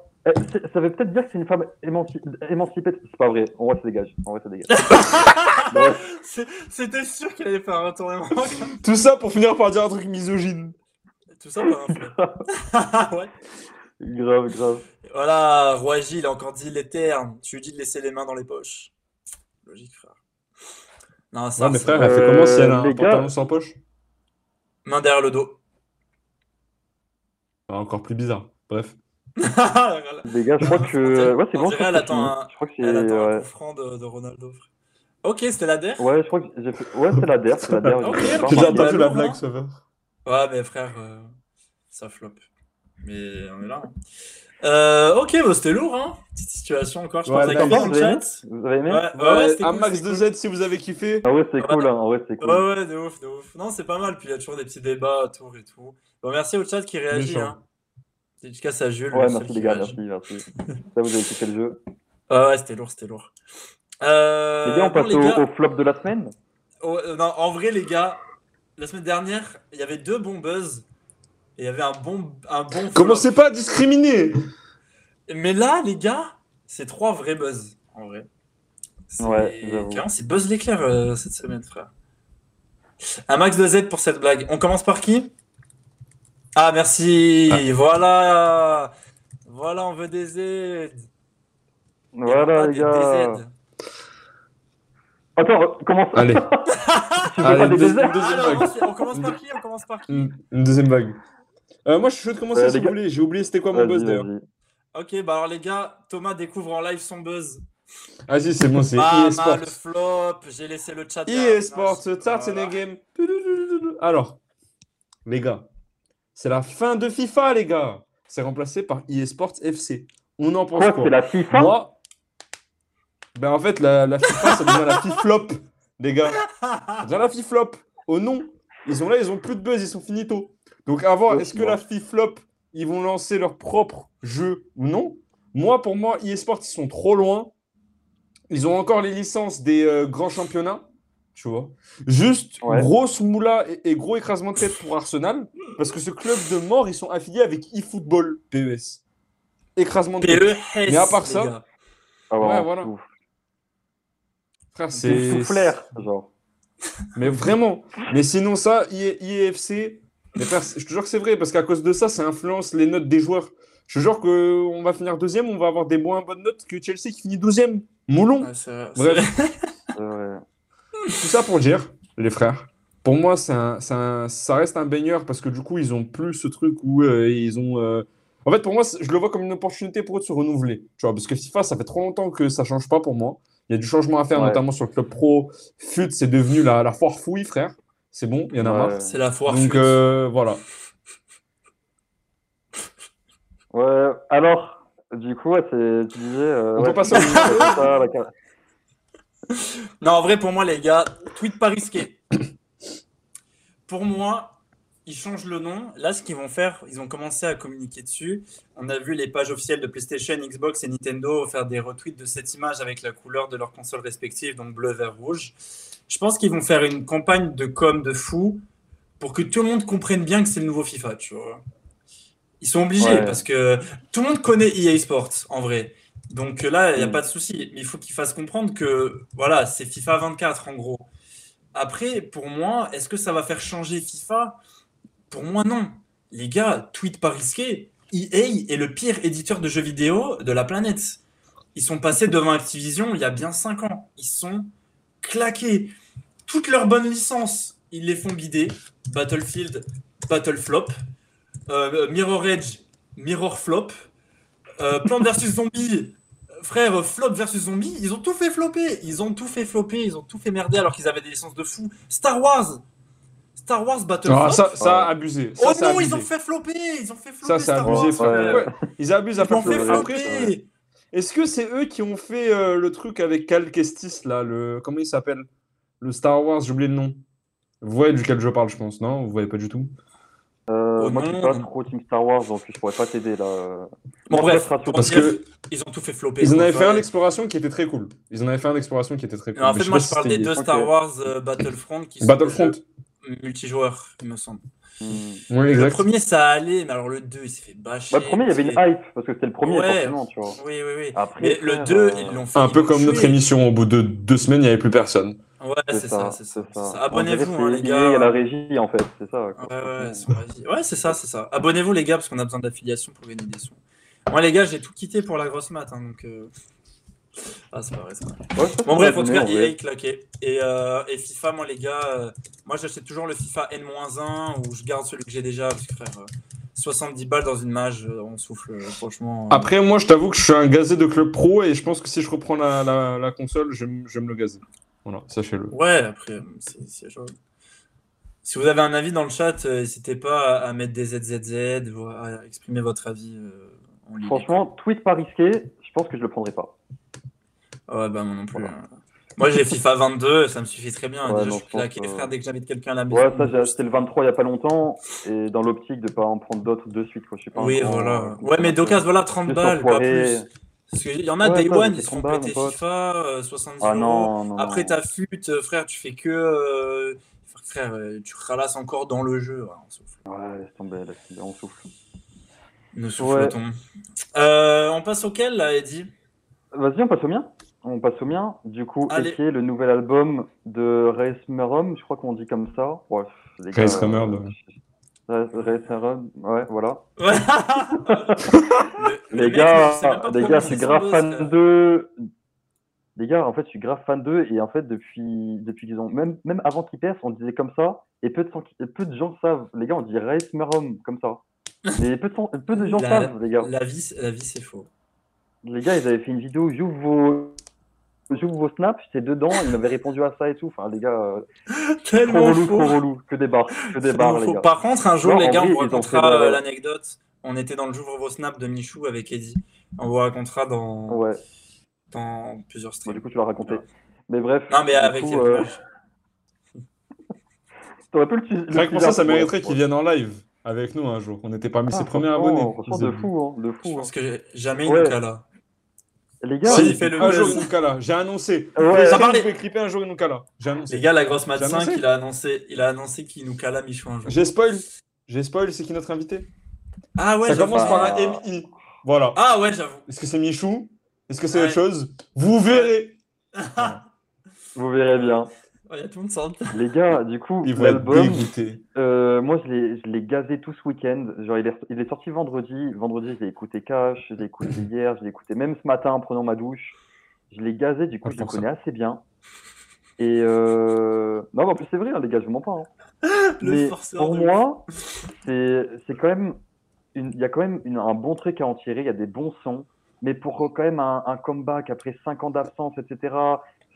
c'est- ça veut peut-être dire que c'est une femme émanci- émancipée. C'est pas vrai. En vrai, ça dégage. En vrai, ça dégage. <laughs> C'était sûr qu'elle allait faire un retournement. Tout ça pour finir par dire un truc misogyne. Tout ça par un <laughs> ouais. Grave, grave. Voilà, Roi Gilles a encore dit les termes. Tu lui dis de laisser les mains dans les poches. Logique, frère. Non, ça, Ouais, mais frère, elle fait comment si elle a Euh, un gars- pantalon sans poche? Main derrière le dos. Ah, Encore plus bizarre. Bref. <laughs> Les gars, je crois que. Ouais, c'est On bon. dirait je elle crois que attend c'est un-. Je crois que c'est. Elle attend un Ouais. coup franc de, de Ronaldo, frère. Ok, c'était la der. Ouais, je crois que j'ai fait. Ouais, c'est la der. C'est la der. <laughs> J'ai pas ok. J'ai remarqué. déjà bah, entendu la blague, hein. ça va. Ouais, mais frère, euh, ça flop. Mais on est là. hein. Euh, ok, bah, c'était lourd, hein. Petite situation encore, je Ouais, pense, avec Vous avez aimé chat. Vous avez aimé Ouais, ouais, ouais, Ouais, un cool, max de cool. Z si vous avez kiffé. Ah ouais, c'est cool. Hein. Vrai, c'est cool. Ouais, ouais, de ouf, de ouf. Non, c'est pas mal. Puis il y a toujours des petits débats autour et tout. Bon, merci au chat qui réagit. Hein. Dédicace à Jules. Ouais, le merci les gars, réagit. merci, merci. <laughs> Ça, vous avez kiffé le jeu. Ouais, ouais, c'était lourd, c'était lourd. Euh, gars, on passe les au, gars, au flop de la semaine. oh, euh, non, en vrai, les gars, la semaine dernière, il y avait deux bons buzz. Et il y avait un bon, un bon flop. Commencez pas à discriminer Mais là, les gars, c'est trois vrais buzz, en vrai. C'est- Ouais, buzz l'éclair euh, cette semaine, frère. Un max de Z pour cette blague. On commence par qui? Ah, merci. Voilà. Voilà, on veut des Z. Voilà, les des gars. DZ. Attends, comment ça Allez, <laughs> deux- deuxième Ah, on commence par qui? On commence par qui? Une, une deuxième vague. Euh, moi, je suis chaud de commencer Euh, si les vous gars- voulez. J'ai oublié c'était quoi mon buzz d'ailleurs. Ok, bah alors les gars, Thomas découvre en live son buzz. Vas-y, c'est bon, c'est Sports. le flop, j'ai laissé le chat. In a game. Alors, les gars, c'est la fin de FIFA, les gars. C'est remplacé par EA Sports FC. On en pense Quoi, quoi? c'est la FIFA? Moi, ben en fait, la, la FIFA, ça devient la FIFLOP, les gars. Ça devient la FIFLOP. Au nom, ils ont là, ils ont plus de buzz, ils sont finito. Donc, avant, Ok, est-ce que la FIFLOP, ils vont lancer leur propre jeu? Ou non Moi, pour moi, EA Sports, ils sont trop loin. Ils ont encore les licences des euh, grands championnats, tu vois. Juste Ouais. grosse moula et, et gros écrasement de tête pour Arsenal, parce que ce club de mort, ils sont affiliés avec eFootball, PES. Écrasement de tête. PE Mais à part ça. Ah Ouais, ouais, voilà. ouf. Frère, C'est genre. Mais vraiment. Mais sinon, ça, IE IEFC, mais frère, je te jure que c'est vrai, parce qu'à cause de ça, ça influence les notes des joueurs. Je te jure qu'on va finir deuxième, on va avoir des moins bonnes notes que Chelsea qui finit douzième. Moulon. C'est vrai, Bref. <laughs> vrai. Tout ça pour dire, les frères, pour moi, un, un- ça reste un baigneur parce que du coup, ils ont plus ce truc où euh, ils ont. euh, En fait, pour moi, je le vois comme une opportunité pour eux de se renouveler. Tu vois, parce que FIFA, ça fait trop longtemps que ça change pas pour moi. Il y a du changement à faire, Ouais. notamment sur le club pro. FUT, c'est devenu la, la foire fouille, frère. C'est bon, il y en a Ouais. marre. C'est la foire. Donc euh, voilà. <laughs> Ouais, alors, du coup, ouais, c'est, tu disais. euh, On ouais, peut passer au ça, la <laughs> Non, en vrai, pour moi, les gars, tweet pas risqué. <coughs> pour moi, ils changent le nom. Là, ce qu'ils vont faire, ils ont commencé à communiquer dessus. On a vu les pages officielles de PlayStation, Xbox et Nintendo faire des retweets de cette image avec la couleur de leurs consoles respectives, donc bleu, vert, rouge. Je pense qu'ils vont faire une campagne de com de fou pour que tout le monde comprenne bien que c'est le nouveau FIFA, tu vois. Ils sont obligés Ouais. parce que tout le monde connaît EA Sports en vrai. Donc euh, là, il n'y a Mm. pas de souci. Mais il faut qu'ils fassent comprendre que voilà, c'est FIFA 24 en gros. Après, pour moi, est-ce que ça va faire changer FIFA? Pour moi, non. Les gars, tweet pas risqué. EA est le pire éditeur de jeux vidéo de la planète. Ils sont passés devant Activision il y a bien 5 ans. Ils sont claqués. Toutes leurs bonnes licences, ils les font bider. Battlefield, Battleflop. Euh, Mirror Edge, Mirror Flop. Euh, Plants vs Zombie, frère, Flop versus Zombie, ils ont tout fait flopper. Ils ont tout fait flopper, ils ont tout fait merder alors qu'ils avaient des licences de fou. Star Wars, Star Wars Battleflop. Ah, ça, ça a abusé. Ça, oh non, ils ont fait flopper, ils ont fait flopper. Ça, c'est abusé, Wars, frère. ouais. Ouais, Ils abusent à Ils fait flopper. Après, est-ce que c'est eux qui ont fait euh, le truc avec Cal Kestis, là, le... comment il s'appelle? Le Star Wars, j'ai oublié le nom. Vous voyez duquel je parle, je pense, non? Vous voyez pas du tout? Euh, Oh moi, je non, suis pas non. trop Team Star Wars, donc je pourrais pas t'aider là. Bon, Moi, bref, je Parce que ils ont tout fait flopper. ils en avaient fait un d'exploration qui était très cool. Ils en avaient fait un d'exploration qui était très cool. En Mais fait, moi, je si parle des deux. Star Wars euh, Battlefront qui sont Battlefront. multijoueurs, il me semble. Hmm. Oui, Le premier, ça allait, mais alors le 2, il s'est fait bâcher. Bah, le premier, il y avait une hype, parce que c'était le premier, Ouais. forcément, tu vois. Oui, oui, oui. Après, Mais le frère, 2, euh, ils l'ont fait. Un peu comme notre émission, au bout de deux semaines, il n'y avait plus personne. Ouais, c'est ça, c'est ça. c'est ça. On Abonnez-vous, hein, les gars. lié à la régie, en fait, c'est ça. quoi. Ouais c'est ça, c'est ça. Abonnez-vous, les gars, parce qu'on a besoin d'affiliation pour gagner des sous. Moi, les gars, j'ai tout quitté pour la grosse mat, hein, donc. euh, Ah, c'est pas vrai, c'est pas vrai. Ouais, ça, Bon, bref, en tout cas, en EA claqué. Et, euh, et FIFA, moi, les gars, euh, moi, j'achète toujours le FIFA N-1 où je garde celui que j'ai déjà, parce que frère, euh, 70 balles dans une mage, on souffle, euh, franchement. euh, Après, moi, je t'avoue que je suis un gazé de club pro et je pense que si je reprends la, la, la console, je, vais me- je vais me le gazer. Voilà, sachez-le. Ouais, après, c'est jouable. Si vous avez un avis dans le chat, n'hésitez pas à, mettre des ZZZ, ou à exprimer votre avis. euh, les Franchement, tweet pas risqué, je pense que je le prendrai pas. Ouais, bah moi non plus. Voilà. hein. Moi j'ai FIFA 22, ça me suffit très bien. Ouais, Déjà, non, je suis pense claqué, que- frère, dès que j'invite quelqu'un à la maison. Ouais, ça, j'ai acheté le 23 il y a pas longtemps, et dans l'optique de pas en prendre d'autres de suite, quoi. Je suis pas Oui, voilà. euh, Ouais, mais d'occasion, voilà, 30 Juste balles, pas enfoiré. plus. Parce qu'il y en a Ouais, Day ça, One, ils se font 30 balles, péter mon pote. FIFA, euh, 70 Ah euros. non, non. Après ta fut, euh, frère, tu fais que. euh, Frère, euh, tu ralasses encore dans le jeu. Ouais, on souffle. Ouais, laisse tomber, laisse tomber, on souffle. Nous. Euh, on passe auquel là, Eddie Vas-y, on passe au mien. On passe au mien. Du coup, est le nouvel album de Race Merum, je crois qu'on dit comme ça. Ouais, les gars, Race euh, ouais. Race Race Merum, ouais, voilà. <laughs> Le- Les gars, les gars, je suis grave fan d'eux. Les gars, en fait, je suis grave fan d'eux et en fait, depuis, depuis qu'ils ont, même, même avant qu'ils percent, on disait comme ça et peu de, gens peu de savent. Les gars, on dit Race Merum comme ça. Mais peu de, gens- peu de gens La- savent, les gars. La vie, la vie c'est faux. Les gars, ils avaient fait une vidéo, j'ouvre vos, j'ouvre vos snaps, c'est dedans, ils m'avaient répondu à ça et tout. Enfin, les gars, euh, <laughs> trop relou, faux. trop relou. Que des barres, que des barres, les gars. Par contre, un jour, Non, les gars, vrai, on vous racontera euh, l'anecdote. On était dans le J'ouvre vos snaps de Michou avec Eddie. On vous racontera dans, Ouais, dans plusieurs bon, streams. du coup, tu l'as raconté. Ouais. Mais bref. Non, mais avec coup, quelques euh, <laughs> t'aurais pu le Rien que pour ça, ça mériterait qu'ils viennent en live avec nous un jour. On était parmi Ah, ses premiers abonnés. De fou, hein, de Je fou. hein. pense que j'ai- jamais il Ouais. nous cala. Les gars, Si, il fait le un jour buzz. il nous cala. J'ai annoncé. Ouais. Ça vous pouvez clipper un jour il nous cala. J'ai Les annoncé. gars, la grosse match J'ai 5, annoncé. il a annoncé, il a annoncé qu'il nous cala Michou un jour. J'ai spoil. J'ai spoil, c'est qui notre invité? Ah ouais, Ça j'avoue. commence par un MI. Voilà. Ah ouais, j'avoue. Est-ce que c'est Michou? Est-ce que c'est Ouais. autre chose? Vous verrez. <laughs> vous verrez bien. Il y a tout le monde. Les gars, du coup, Ils vont être l'album, euh, moi, je l'ai, gazé tout ce week-end. Genre, il est, il est sorti vendredi. Vendredi, je l'ai écouté cash, je l'ai écouté <coughs> hier, je l'ai écouté même ce matin en prenant ma douche. Je l'ai gazé, du coup, Ah, je le connais assez bien. Et euh... non, mais en plus, c'est vrai, hein, les gars, je vous mens pas. hein. <laughs> Le Mais pour de moi, c'est c'est quand même il y a quand même une- un bon truc à en tirer. Il y a des bons sons, mais pour quand même un, un comeback après 5 ans d'absence, etc.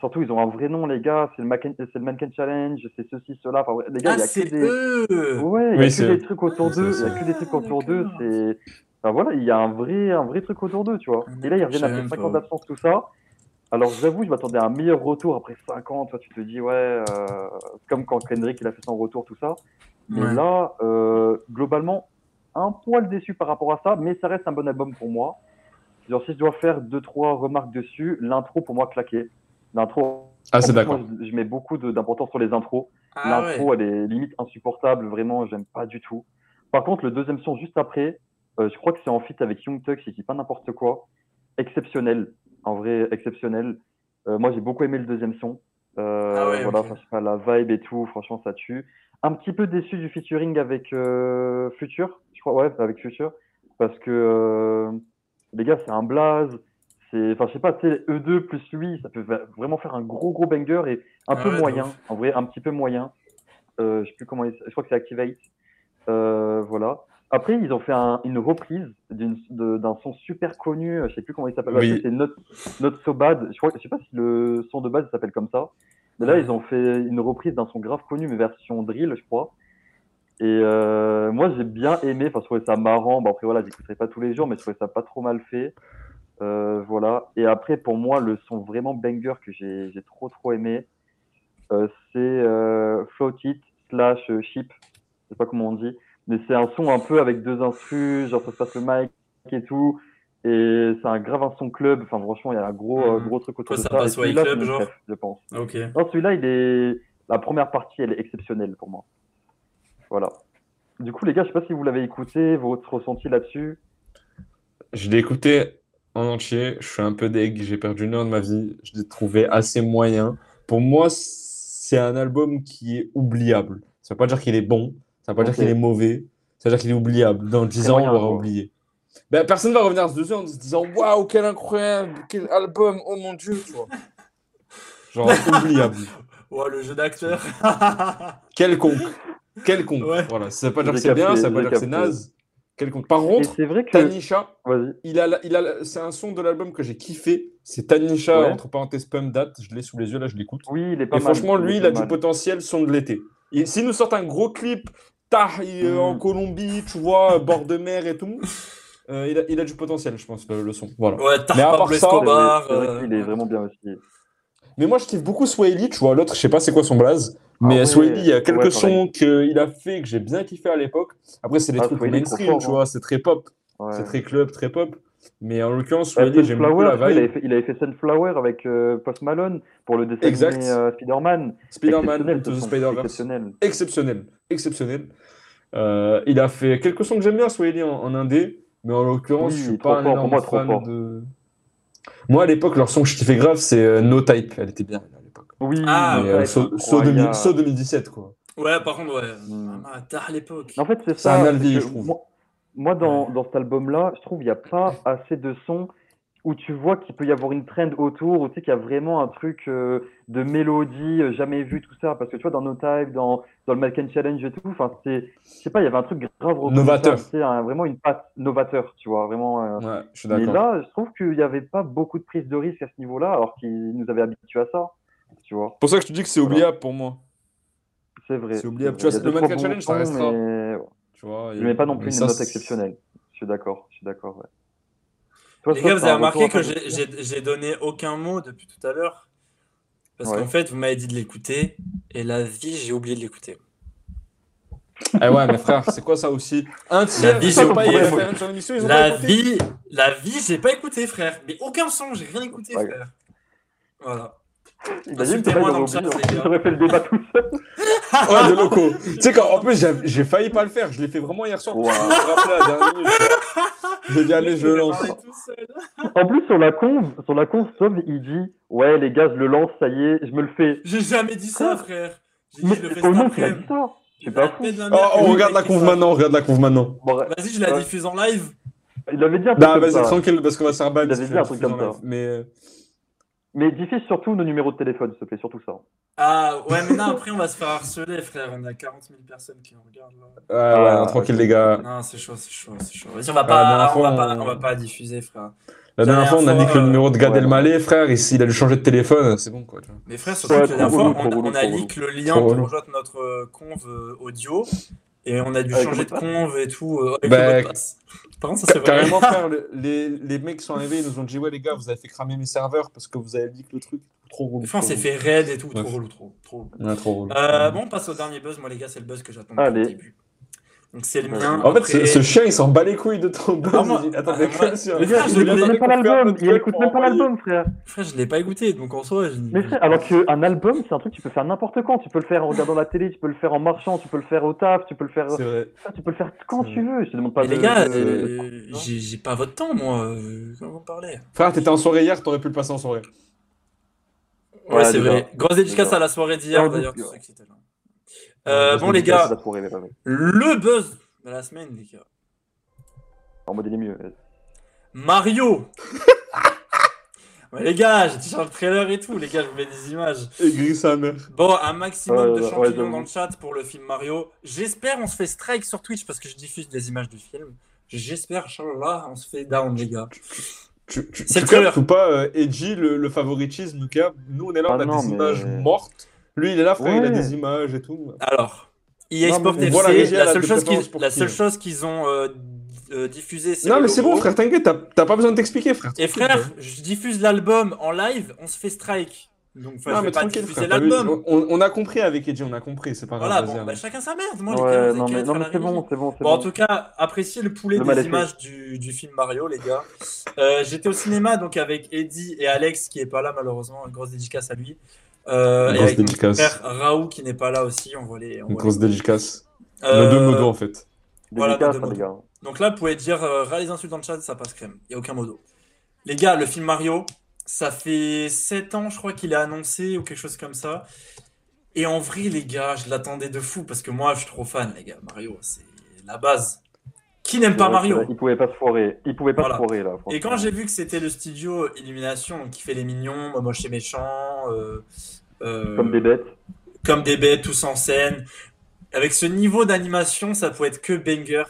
Surtout, ils ont un vrai nom, les gars. C'est le Mannequin, c'est le Mannequin Challenge, c'est ceci, cela. Enfin, les gars, Ah, il y a que c'est des, eux ouais, il y Oui, a que des trucs autour d'eux. Il y a que des trucs Ah, autour d'eux. d'accord. C'est, enfin voilà, il y a un vrai, un vrai truc autour d'eux, tu vois. Et là, ils reviennent après même 5 pas. ans d'absence, tout ça. Alors, j'avoue, je m'attendais à un meilleur retour après 5 ans. Toi, tu te dis, ouais, euh, c'est comme quand Kendrick il a fait son retour, tout ça. Mais Ouais. là, euh, globalement, un poil déçu par rapport à ça, mais ça reste un bon album pour moi. Genre, si je dois faire deux, trois remarques dessus, l'intro pour moi claqué. L'intro, Ah, c'est d'accord. je, je mets beaucoup d'importance sur les intros. Ah ouais. L'intro, elle est limite insupportable, vraiment, j'aime pas du tout. Par contre, le deuxième son juste après, euh, je crois que c'est en feat avec Young Tux, il dit pas n'importe quoi. Exceptionnel, en vrai, exceptionnel. Euh, moi, j'ai beaucoup aimé le deuxième son. Euh, Ah ouais, voilà, enfin, la vibe et tout, franchement, ça tue. Un petit peu déçu du featuring avec euh, Future, je crois, ouais, avec Future, parce que euh, les gars, c'est un blaze. C'est, enfin, je sais pas, tu sais, E2 plus lui, ça peut vraiment faire un gros gros banger et un Ah peu ouais, moyen, ouf. en vrai, un petit peu moyen. Euh, je sais plus comment, il- je crois que c'est Activate. Euh, voilà. Après, ils ont fait un- une reprise d'un son super connu, je sais plus comment il s'appelle. Oui. C'est Not, Not So Bad. Je crois, je sais pas si le son de base s'appelle comme ça. Mais là, ils ont fait une reprise d'un son grave connu, mais version drill, je crois. Et euh, moi, j'ai bien aimé. Enfin, je trouvais ça marrant. Bon, après, voilà, j'écouterai pas tous les jours, mais je trouvais ça pas trop mal fait. Euh, voilà. Et après, pour moi, le son vraiment banger que j'ai j'ai trop trop aimé, euh, c'est euh, Float It slash Ship. Je sais pas comment on dit, mais c'est un son un peu avec deux instrus, genre ça se passe le mic et tout. Et c'est un grave un son club. Enfin, franchement, il y a un gros Mhm. gros truc autour Quoi, de ça ça. Passe c'est mon genre je pense. Ok. Non, celui-là, il est. La première partie, elle est exceptionnelle pour moi. Voilà. Du coup, les gars, je sais pas si vous l'avez écouté, votre ressenti là-dessus. Je l'ai écouté en entier. Je suis un peu deg. J'ai perdu une heure de ma vie. Je l'ai trouvé assez moyen. Pour moi, c'est un album qui est oubliable. Ça veut pas dire qu'il est bon. Ça veut pas dire qu'il est mauvais. Ça veut dire qu'il est oubliable. Dans 10 ans, moyen, on l'aura oublié. Ben, personne va revenir dessus en se disant Waouh, quel incroyable, quel album, oh mon dieu, tu vois. Genre, <laughs> oubliable. Ouais, le jeu d'acteur. Quelconque. Quelconque. Ouais. Voilà. Ça veut pas dire que c'est bien, ça veut pas dire que c'est naze. Quelconque. Par contre, c'est vrai que. Tanisha, il a, il a, c'est un son de l'album que j'ai kiffé. C'est Tanisha, Ouais. entre parenthèses, Pum Date. Je l'ai sous les yeux, là, je l'écoute. Oui, il est pas Et mal. franchement, lui, est il a du potentiel son de l'été. Et S'il nous sort un gros clip, tah, il est Mm. en Colombie, tu vois, <laughs> bord de mer et tout, euh, il, a, il a du potentiel, je pense, le, le son. Voilà. Ouais, Mais à part Pablo ça, Escobar. c'est vrai euh, est vraiment bien aussi. Mais moi, je kiffe beaucoup Swahili, tu vois. L'autre, je sais pas c'est quoi son blaze. Ah Mais ouais, Swahili, il y a quelques ouais, sons qu'il a fait que j'ai bien kiffé à l'époque. Après, c'est des Ah, trucs mainstream, fort, tu hein. vois. C'est très pop. Ouais. C'est très club, très pop. Mais en l'occurrence, Ouais, Swahili, j'aime beaucoup la vois, il, avait vibe. fait, il avait fait Sunflower avec euh, Post Malone pour le dessin Exact. animé euh, Spider-Man. Spider-Man, Into the. Spider-Verse. Exceptionnel. exceptionnel, exceptionnel. Euh, il a fait quelques sons que j'aime bien, Swahili en, en indé, mais en l'occurrence, Oui, je suis pas un énorme fan de. Moi, à l'époque, leur son que je kiffais grave, c'est euh, No Type. Elle était bien à l'époque. Oui, Ah, Mais, ouais, euh, So, So incroyable. 2000 So 2017, quoi. Ouais, par contre, ouais. Mm. Ah, tard à l'époque. En fait, c'est ça. un c'est Aldi, que je trouve. Moi, moi, dans, dans cet album-là, je trouve qu'il n'y a pas assez de sons où tu vois qu'il peut y avoir une trend autour, où tu sais qu'il y a vraiment un truc euh, de mélodie euh, jamais vu, tout ça. Parce que tu vois, dans No Time, dans, dans le Malkin Challenge et tout, enfin, c'est, je sais pas, il y avait un truc grave Novateur. C'est vraiment une patte novateur, tu vois, vraiment. euh. Ouais, je suis Mais d'accord. là, je trouve qu'il n'y avait pas beaucoup de prise de risque à ce niveau-là, alors qu'ils nous avaient habitués à ça, tu vois. C'est pour ça que je te dis que c'est Voilà. oubliable pour moi. C'est vrai. C'est oubliable. Tu vois, Il y a le trois Challenge, ça restera. mais Tu vois, je ne mets pas non plus mais une ça, note exceptionnelle. Je suis d'accord, je suis d'accord, ouais. Toi, Les gars, vous avez remarqué que j'ai donné aucun mot depuis tout à l'heure Parce Ouais. qu'en fait, vous m'avez dit de l'écouter, et la vie, j'ai oublié de l'écouter. Eh ouais, mais frère, c'est quoi ça aussi? Un tiers, vie, j'ai pas ils ont La pas vie, la vie, j'ai pas écouté, frère. Mais aucun son, j'ai rien écouté, Ouais. frère. Voilà. Imagine Insultez-moi il dans le chat, aurait fait le débat tout seul. <laughs> Ouais, de locaux. tu sais qu'en en plus, j'ai- failli pas le faire. Je l'ai fait vraiment hier soir. Wow. Je. J'ai dit, allez, je le lance. En plus, sur la conve, sur la conve, Sob, il dit Ouais, les gars, je le lance, ça y est, je me le fais. J'ai jamais dit ça, frère. J'ai dit, Mais je le fais au cet nom, il a après-midi. dit ça. La pas fou. Oh, on le regarde la conve maintenant, on regarde la conve maintenant. Bon, Vas-y, je la Ouais. diffuse en live. il avait dit un truc Bah, comme vas-y, ça. tranquille, parce qu'on va se faire ban. Il avait dit tu un truc comme ça. Mais euh, Mais diffuse surtout nos numéros de téléphone, s'il te plaît, surtout ça. Ah, ouais, mais non, après, on va se faire harceler, frère. On a 40 000 personnes qui nous regardent là. ouais, ouais, Ah, non, tranquille, les gars. Non, c'est chaud, c'est chaud, c'est chaud. Vas-y, on va pas, on va pas, on- va pas diffuser, frère. La dernière fois, on a dit que le numéro de Gad ouais. Elmaleh, frère, il, il a dû changer de téléphone. C'est bon, quoi. tu vois. Mais frère, surtout Ouais, que la dernière fois, relou, on, a leak le lien pour rejoindre notre euh, conve euh, audio et on a dû Avec changer de de conve et tout euh, avec Bah, le mot de passe. Par contre, ça c'est vrai. Carrément, frère, <laughs> le- les, les mecs qui sont arrivés, ils nous ont dit Ouais, les gars, vous avez fait cramer mes serveurs parce que vous avez dit que le truc. Trop relou. Enfin, on trop s'est relou. fait raid et tout, trop relou, trop, trop. Ouais, trop relou. Euh, bon, on passe au dernier buzz. Moi, les gars, c'est le buzz que j'attends depuis le début. Donc, c'est le mien. En fait, ce, ce chien, il s'en bat les couilles de ton buzz. Ah, moi- Attends, ah, mais frère, je il l'ai- écoute même pas l'album, il écoute même pas l'album, frère. Frère, je l'ai pas écouté, donc en soi, je... Mais frère, alors qu'un album, c'est un truc que tu peux faire n'importe quand. Tu peux le faire en regardant la télé, tu peux le faire en marchant, tu peux le faire au taf, tu peux le faire. Vrai. Tu peux le faire quand tu veux. Je te demande pas Mais de. les gars, euh, j'ai pas votre temps, moi. euh, Comment vous me parlez Frère, t'étais en soirée hier, t'aurais pu le passer en soirée. Ouais, Ouais, c'est vrai. Grosse dédicace à la soirée d'hier, d'ailleurs, Euh, Parce bon, les gars, mais le buzz de la semaine, les gars. En mode il est mieux. Mario Ouais, les gars, j'ai t-shirt le trailer et tout, les gars, je vous mets des images. Aigri sa mère. Bon, un maximum Ouais, de ouais, champignons dans le chat pour le film Mario. J'espère on se fait strike sur Twitch parce que je diffuse des images du film. J'espère, là, on se fait down, les gars. Tu, tu, C'est tu le trailer. ou pas, euh, Edgy, le, le favoritisme, nous, on est là, on Ah a non, des mais- images mortes. Lui, il est là, frère, il a des images et tout. Alors, EA Non, Sport la FC, la, elle a seule des chose qu'ils, la seule hein. chose qu'ils ont euh, euh, diffusée, c'est Non, mais c'est bon, frère, t'inquiète, t'as t'as pas besoin de t'expliquer, frère. Et frère, je diffuse l'album en live, on se fait strike. Donc, non, mais tranquille, frère. l'album. On, on a compris avec Edgy, on a compris, c'est pas grave. Voilà, bon, hein. bah, chacun sa merde. Moi, les Ouais, vous non mais, non mais c'est la bon, c'est bon, c'est Bon, en tout cas, appréciez le poulet des images du, du film Mario, les gars. Euh, J'étais au cinéma donc avec Eddie et Alex qui est pas là malheureusement, une grosse dédicace à lui. Euh, grosse dédicace. frère Raoult qui n'est pas là aussi, on voit les. on Une voit grosse les- dédicace. Euh, Nos deux modos, en fait. voilà, Dédicace, nos deux les gars. Donc là, vous pouvez dire euh, les insultes dans le chat, ça passe crème. Il n'y a aucun modo. Les gars, le film Mario, ça fait 7 ans, je crois qu'il est annoncé ou quelque chose comme ça. Et en vrai, les gars, je l'attendais de fou parce que moi, je suis trop fan, les gars. Mario, c'est la base. Qui n'aime pas Mario Il pouvait pas se foirer. Il pouvait pas Voilà. se foirer là. Et quand j'ai vu que c'était le studio Illumination, qui fait les mignons, moi, moche et méchant, euh, euh, Comme des bêtes. comme des bêtes, tous en scène. Avec ce niveau d'animation, ça pouvait être que banger.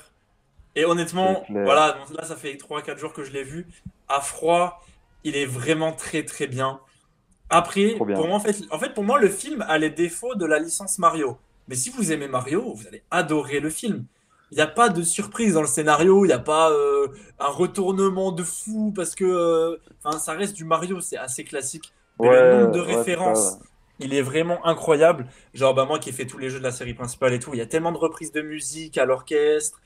Et honnêtement, voilà, là, ça fait 3-4 jours que je l'ai vu. À froid, il est vraiment très très bien. Après, bien. pour moi, en fait, en fait, pour moi, le film a les défauts de la licence Mario. Mais si vous aimez Mario, vous allez adorer le film. Il n'y a pas de surprise dans le scénario, il n'y a pas euh, un retournement de fou parce que euh, enfin, ça reste du Mario, c'est assez classique. Mais le nombre de ouais, références, ça. il est vraiment incroyable. Genre, bah, moi qui ai fait tous les jeux de la série principale et tout, il y a tellement de reprises de musique à l'orchestre,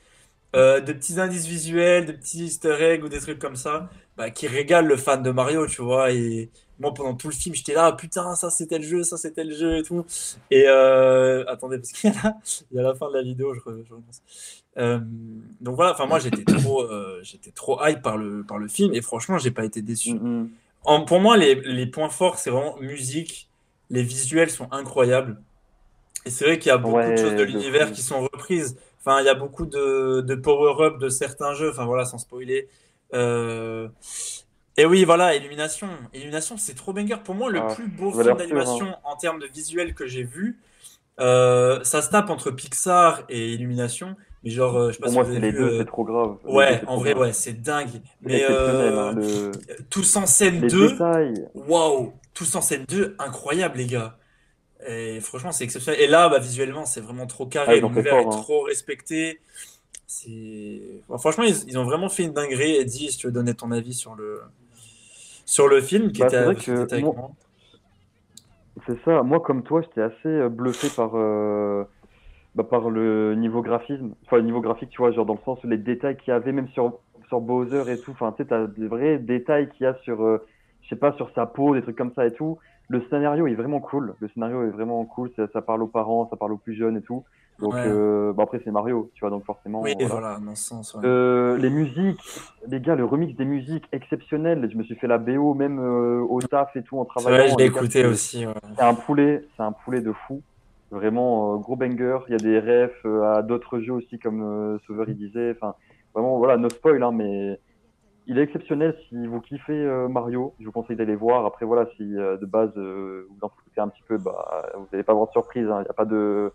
euh, de petits indices visuels, de petits easter eggs ou des trucs comme ça, bah, qui régalent le fan de Mario, tu vois. Et moi, pendant tout le film, j'étais là, putain, ça c'était le jeu, ça c'était le jeu et tout. Et euh, attendez, parce qu'il y a la, il y a la fin de la vidéo, je, je relance. Euh, donc voilà, enfin moi j'étais trop, euh, j'étais trop hype par le, par le film et franchement j'ai pas été déçu. Mm, mm. En- pour moi, les, les points forts, c'est vraiment musique. Les visuels sont incroyables. Et c'est vrai qu'il y a beaucoup Ouais, de choses de l'univers qui sont reprises. Enfin, il y a beaucoup de, de power-up de certains jeux. Enfin, voilà, sans spoiler. Euh, Et oui, voilà, Illumination. Illumination, c'est trop banger. Pour moi, le Ah, plus beau film d'animation en termes de visuel que j'ai vu, euh, ça se tape entre Pixar et Illumination. Mais genre, euh, je sais pas Pour si moi, vous c'est avez les vu. deux, euh, c'est trop grave. Ouais, en vrai, grave. ouais, c'est dingue. Mais euh, hein, le- Tous en scène les 2, détails. waouh, Tous en scène 2, incroyable, les gars. Et franchement, c'est exceptionnel. Et là, bah, visuellement, c'est vraiment trop Ah, carré. fait L'univers est hein. trop respecté. C'est... Bon, franchement, ils, ils ont vraiment fait une dinguerie. Eddie, si tu veux donner ton avis sur le, sur le film qui Bah, était, c'est vrai que était avec moi- moi. C'est ça. Moi, comme toi, j'étais assez euh, bluffé par, euh, bah, par le niveau graphisme. Enfin, le niveau graphique, tu vois, genre dans le sens les détails qu'il y avait, même sur, sur Bowser et tout. Enfin, tu sais, t'as des vrais détails qu'il y a sur, euh, je sais pas, sur sa peau, des trucs comme ça et tout. Le scénario est vraiment cool. Le scénario est vraiment cool. Ça, ça parle aux parents, ça parle aux plus jeunes et tout. Donc, Ouais. euh, bah, après, c'est Mario, tu vois, donc forcément. Oui, voilà. voilà, sens. ouais. Euh, les musiques, les gars, le remix des musiques exceptionnel. Je me suis fait la BO même euh, au taf et tout en travaillant. vrai, je l'ai écouté aussi. ouais. c'est un poulet, c'est un poulet de fou. Vraiment euh, gros banger. Il y a des refs euh, à d'autres jeux aussi comme euh, Sauveur il disait. Enfin, vraiment voilà, no spoil hein, mais il est exceptionnel. Si vous kiffez euh, Mario, je vous conseille d'aller voir. Après voilà, si euh, de base euh, vous en foutez un petit peu, bah vous n'allez pas avoir de surprise. hein. Il n'y a pas de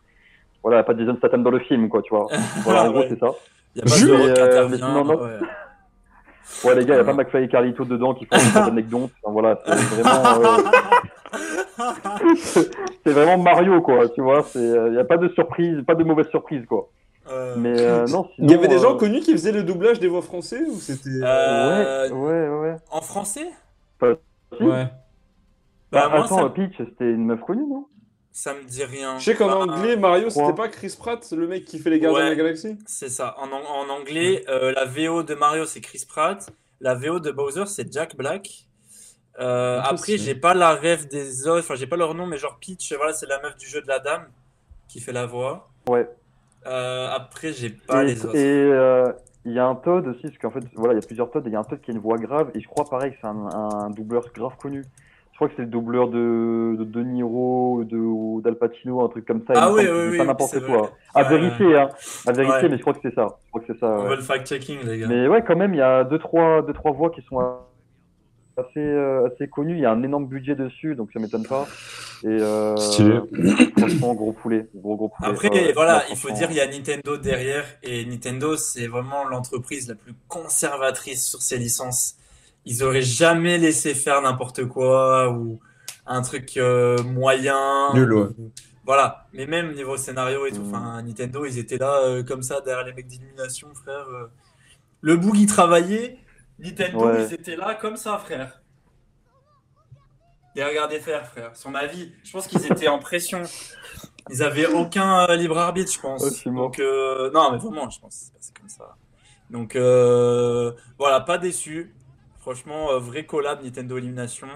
voilà, pas de Jason Statham dans le film quoi, tu vois. <laughs> Voilà, en gros Ouais. c'est ça. Il y a pas de euh, intervient. mais sinon, non. ouais. Ouais les gars, il n'y a pas McFly et Carlito dedans qui font une <laughs> anecdote. Enfin, voilà, c'est vraiment. euh, <laughs> c'est vraiment Mario, quoi, tu vois. Il n'y a pas de surprise, pas de mauvaise surprise, quoi. Euh, Mais euh, non, Il y avait des gens euh, connus qui faisaient le doublage des voix françaises ou c'était. euh, Ouais, ouais, ouais. En français? Si. Ouais. Bah, Bah, moi, attends, ça, Peach, c'était une meuf connue, non? Ça me dit rien. Je sais qu'en Bah, anglais, Mario, c'était pas Chris Pratt, le mec qui fait les Gardiens Ouais. de la Galaxie C'est ça. En, en anglais, euh, la VO de Mario, c'est Chris Pratt. La VO de Bowser, c'est Jack Black. Euh, après, j'ai pas la rêve des autres. Enfin, j'ai pas leur nom, mais genre Peach, voilà, c'est la meuf du jeu de la dame qui fait la voix. Ouais. Euh, après, j'ai pas et les autres. et, euh, il y a un Todd aussi, parce qu'en fait, voilà, il y a plusieurs Todd, et il y a un Todd qui a une voix grave, et je crois pareil que c'est un, un doubleur grave connu. Je crois que c'est le doubleur de, de De Niro ou de, ou d'Al Pacino, un truc comme ça. Ah oui, oui, c'est oui, pas n'importe vrai. quoi. À vérifier, hein. À vérifier, Ouais. mais je crois que c'est ça. Je crois que c'est ça. On ouais. veut le fact-checking, les gars. Mais ouais, quand même, il y a deux trois, deux, trois voix qui sont assez, euh, assez connues. Il y a un énorme budget dessus, donc ça m'étonne pas. Et euh, Stylé. franchement, gros poulet. Gros, gros poulet. Après, Ouais, voilà, il faut dire, il y a Nintendo derrière, et Nintendo, c'est vraiment l'entreprise la plus conservatrice sur ses licences. Ils auraient jamais laissé faire n'importe quoi, ou un truc euh, moyen. Nul, ouais. ou- Voilà, mais même niveau scénario et tout, Mm. enfin, Nintendo, ils étaient là, euh, comme ça, derrière les mecs d'illumination, frère. euh. Le boug, il travaillait, Nintendo, Ouais. ils étaient là, comme ça, frère. Les regarder faire, frère. Son avis, je pense qu'ils étaient en pression. Ils avaient aucun euh, libre arbitre, je pense. Donc, non, mais vraiment, je pense que c'est comme ça. Donc, voilà, pas déçu. Franchement, euh, vrai collab Nintendo Illumination.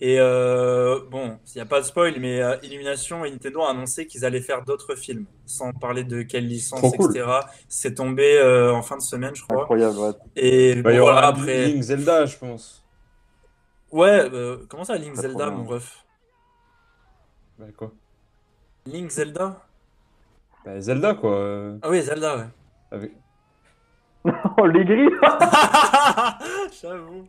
Et euh, bon, il n'y a pas de spoil, mais euh, Illumination et Nintendo ont annoncé qu'ils allaient faire d'autres films, sans parler de quelle licence, Trop cool. etc. C'est tombé euh, en fin de semaine, je crois. Incroyable, ouais. Et Bah, bon, il y aura voilà, après. Link Zelda, je pense. Ouais, euh, comment ça, Link Zelda, mon ref? Bah, quoi? Link Zelda? Bah, Zelda, quoi. Ah oui, Zelda, ouais. Avec... Oh, les grilles <laughs> J'avoue.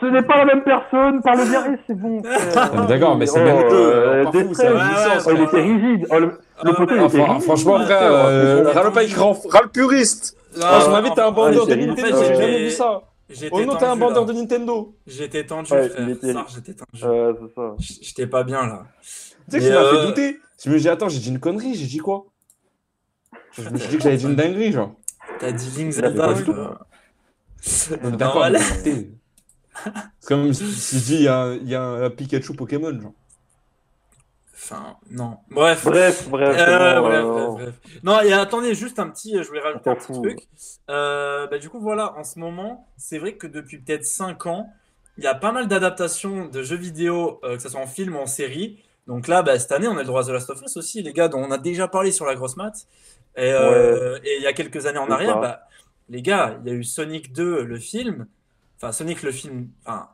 Ce n'est pas la même personne, parle bien, et c'est bon. <laughs> d'accord, mais c'est Oh, le même euh. Oh, il était rigide. Oh, le, le Ah, poteau, il était rigide. franchement, frère, euh, râle pas avec râle râle puriste. Non, Franchement, ma vie, t'es un bandeur de Nintendo, j'ai- jamais vu ça. Oh non, t'es un bandeur de Nintendo. J'étais tendu, Ouais, frère. il était- Ça, j'étais tendu. Ouais, c'est ça. J- J'étais pas bien, là. Tu sais que Mais, ça m'a euh, fait douter. Je me dis, attends, j'ai dit une connerie, j'ai dit quoi? Je me suis dit que j'avais dit une dinguerie, genre. T'as dit Link Il a fait Zelda, pas du tout. frère. Non, Non, D'accord, voilà. C'est comme si je dis, il y a, un- il y a un Pikachu Pokémon, genre. Enfin, non. Bref. Bref, bref. Euh, bon, bref, euh, bref, bref. Non, et attendez, juste un petit, je voulais rajouter un petit truc. Euh, bah, du coup, voilà, en ce moment, c'est vrai que depuis peut-être 5 ans, il y a pas mal d'adaptations de jeux vidéo, euh, que ce soit en film ou en série. Donc là, bah, cette année, on a le droit à The Last of Us aussi, les gars, dont on a déjà parlé sur la grosse mat. Et, euh, et il y a quelques années en arrière, bah, les gars, il y a eu Sonic 2, le film, enfin Sonic le film, enfin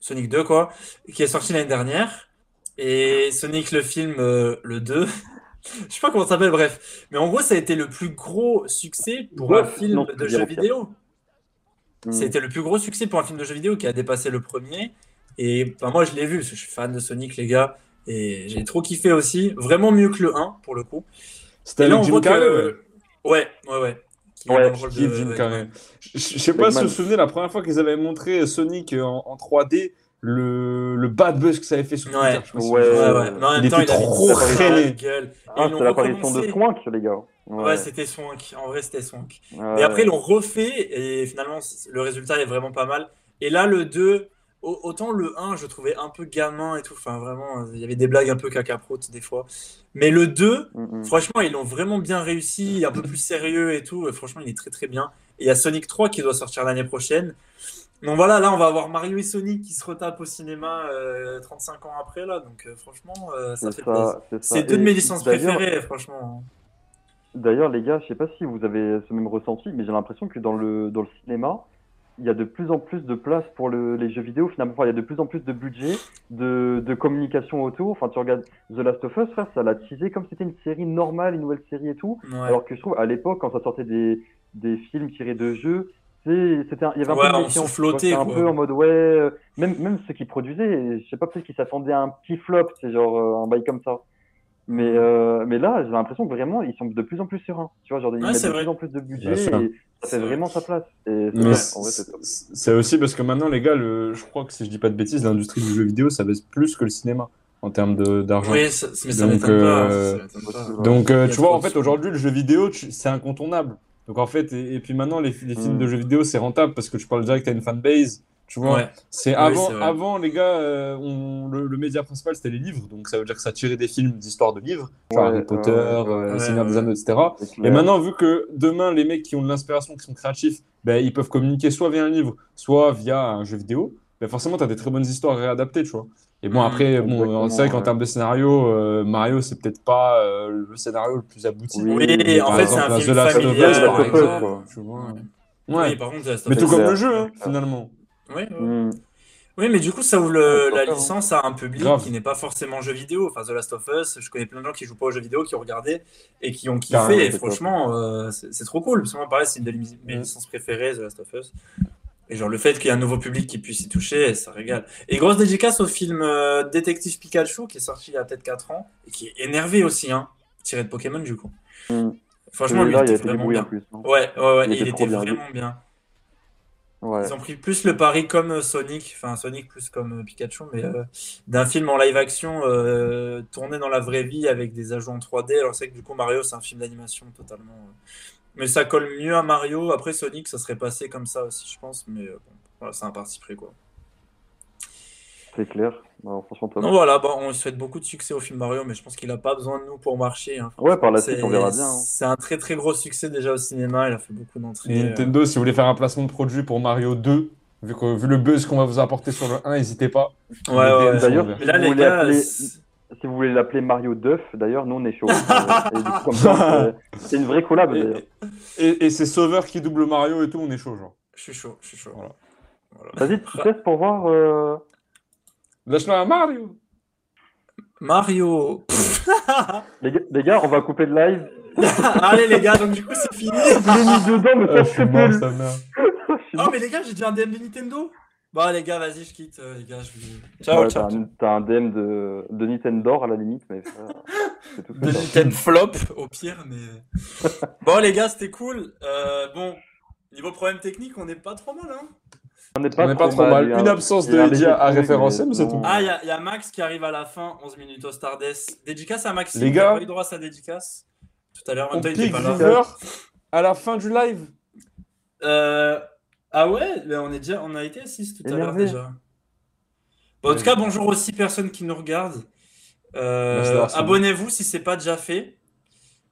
Sonic 2 quoi, qui est sorti l'année dernière, et Sonic le film, euh, le 2. <laughs> Je sais pas comment ça s'appelle, bref. Mais en gros, ça a été le plus gros succès pour un film non, de jeu vidéo. Mm. C'était le plus gros succès pour un film de jeu vidéo qui a dépassé le premier. Et moi, je l'ai vu, parce que je suis fan de Sonic, les gars. Et j'ai trop kiffé aussi. Vraiment mieux que le 1, pour le coup. C'était là, on Jim voit Carrey, ouais. que. Ouais, ouais, ouais. Qui Ouais, de- Jim ouais, Carrey. ouais. Je je sais pas si vous vous souvenez, la première fois qu'ils avaient montré Sonic en, en 3D, le, le bad buzz que ça avait fait sur Twitter. Ouais. je sais pas si Ouais, Ouais, souvenez. ouais. Mais en même Il temps, était il avait trop. Et Ah, c'était l'apparition de. Swank, les gars. Ouais, c'était Swank. En vrai, c'était Swank. Ouais. Et après, ils l'ont refait et finalement, le résultat est vraiment pas mal. Et là, le 2, au- autant le 1, je trouvais un peu gamin et tout. Enfin, vraiment, il y avait des blagues un peu caca-prout des fois. Mais le 2, Mm, mm. franchement, ils l'ont vraiment bien réussi, un peu plus sérieux et tout. Et franchement, il est très très bien. Et il y a Sonic 3 qui doit sortir l'année prochaine. Donc voilà, là, on va avoir Mario et Sonic qui se retapent au cinéma euh, 35 ans après, là. Donc euh, franchement, euh, ça C'est fait plaisir. c'est deux de mes licences préférées, franchement. D'ailleurs, les gars, je sais pas si vous avez ce même ressenti, mais j'ai l'impression que dans le, dans le cinéma, il y a de plus en plus de place pour le- les jeux vidéo. Finalement, Enfin, il y a de plus en plus de budget, de, de communication autour. Enfin, tu regardes The Last of Us, frère, ça l'a teasé comme c'était une série normale, une nouvelle série et tout. Ouais. Alors que je trouve, à l'époque, quand ça sortait des, des films tirés de jeux, c'était il y avait un Ouais, peu de C'était un peu en mode, ouais, euh, même, même ceux qui produisaient, je sais pas, peut-être qu'ils s'attendaient à un petit flop, c'est genre euh, un bail comme ça. Mais, euh, mais là, j'ai l'impression que vraiment, ils sont de plus en plus sereins. Tu vois, genre, ils Ouais, mettent c'est de vrai. plus en plus de budget et ça C'est fait vrai. vraiment sa place. C'est Mais vrai, c'est- en vrai, c'est top. c'est aussi parce que maintenant, les gars, le, je crois que si je dis pas de bêtises, l'industrie du jeu vidéo, ça baisse plus que le cinéma en termes de- d'argent. Oui, ça- mais ça Donc, pas. euh, ça pas. Donc, euh, tu vois, en fait, aujourd'hui, le jeu vidéo, tu- c'est incontournable. Donc, en fait, et, et puis maintenant, les, les films Mm. de jeux vidéo, c'est rentable parce que tu parles direct à une fanbase. Tu vois, Ouais. c'est avant, avant, les gars, euh, on- le, le média principal, c'était les livres. Donc, ça veut dire que ça tirait des films d'histoire de livres, genre Ouais, Harry Potter, ouais, euh, ouais, Seigneur des. Anneaux, etc. Et maintenant, vu que demain, les mecs qui ont de l'inspiration, qui sont créatifs, ben, ils peuvent communiquer soit via un livre, soit via un jeu vidéo, ben, forcément, tu as des très bonnes histoires réadaptées, tu vois. Et bon, Mhm. après, bon, Exactement, c'est vrai qu'en termes de scénario, euh, Mario, c'est peut-être pas euh, le scénario le plus abouti. Oui, Oui, mais en fait, c'est un la film The Last of Us, familial. par exemple, quoi. tu vois. Ouais. Ouais. Oui, par contre, ça Mais tout comme le jeu, hein, finalement. Oui, oui. Mm. Oui, mais du coup, ça ouvre le- la grave. licence à un public Grave. qui n'est pas forcément jeu vidéo. Enfin, The Last of Us, je connais plein de gens qui jouent pas aux jeux vidéo, qui ont regardé et qui ont kiffé. Carrément, et franchement, euh, c'est trop cool. Parce que moi, pareil, c'est une de mes Mm. licences préférées, The Last of Us. Et genre, le fait qu'il y ait un nouveau public qui puisse y toucher, ça régale. Et grosse dédicace au film euh, Détective Pikachu, qui est sorti il y a peut-être 4 ans, et qui est énervé aussi, hein, tiré de Pokémon, du coup. Mm. Franchement, lui, il était vraiment bien. plus. hein. Ouais, ouais, ouais, Il était bien. vraiment bien. Ouais. Ils ont pris plus le pari comme Sonic, enfin Sonic plus comme Pikachu, mais euh, d'un film en live action euh, tourné dans la vraie vie avec des ajouts en 3D. Alors c'est que du coup Mario c'est un film d'animation totalement. euh, Mais ça colle mieux à Mario. Après Sonic ça serait passé comme ça aussi je pense, mais euh, bon, voilà, c'est un parti pris quoi. C'est clair. Alors, franchement, voilà, bon, on lui souhaite beaucoup de succès au film Mario, mais je pense qu'il a pas besoin de nous pour marcher. hein. Ouais, par la C'est- suite, on verra bien. hein. C'est un très très gros succès déjà au cinéma. Il a fait beaucoup d'entrées. euh, Nintendo, si vous voulez faire un placement de produit pour Mario 2, vu, que, vu le buzz qu'on va vous apporter sur le 1, n'hésitez pas. Ouais, ouais, ouais. D'ailleurs, Mais là Si les vous voulez gars, appeler- c'est- Si vous voulez l'appeler Mario Duff, d'ailleurs, nous on est chaud. <laughs> Euh, et du coup, comme ça, c'est- c'est une vraie collab d'ailleurs. Et, et, et c'est Sauveur qui double Mario et tout, on est chaud, genre. je suis chaud, je suis chaud. Voilà. Voilà. Vas-y, tu testes pour voir. euh, Lâche-moi un Mario Mario. <laughs> Les, gars, les gars, on va couper le live. <laughs> Allez les gars, donc du coup c'est fini. Je l'ai mis dedans, mais Ah, ça mère. Je suis Oh <laughs> mais les gars, j'ai déjà un DM de Nintendo. Bon les gars, vas-y, je quitte. euh, les gars, je vais... Ciao, Ouais, ciao. T'as un, DM de, de Nintendo à la limite, mais c'est tout De. Nintendo flop au pire, mais. Bon les gars, c'était cool. Euh, bon, niveau problème technique, on n'est pas trop mal, hein. On n'est pas trop mal. a Une un- absence de y a un Eddie léger à référencer, mais c'est tout. Ah, il y, a- y a Max qui arrive à la fin, 11 minutes au Stardust. Dédicace à Maxime, Les gars. pas eu droit à sa dédicace. Tout à l'heure, On pique pas là. Viewer à la fin du live. Euh, Ah ouais, mais on, est déjà... on a été à 6 tout à l'heure déjà. Bon, en tout cas, bonjour aux 6 personnes qui nous regardent. Euh. Abonnez-vous si c'est pas déjà fait.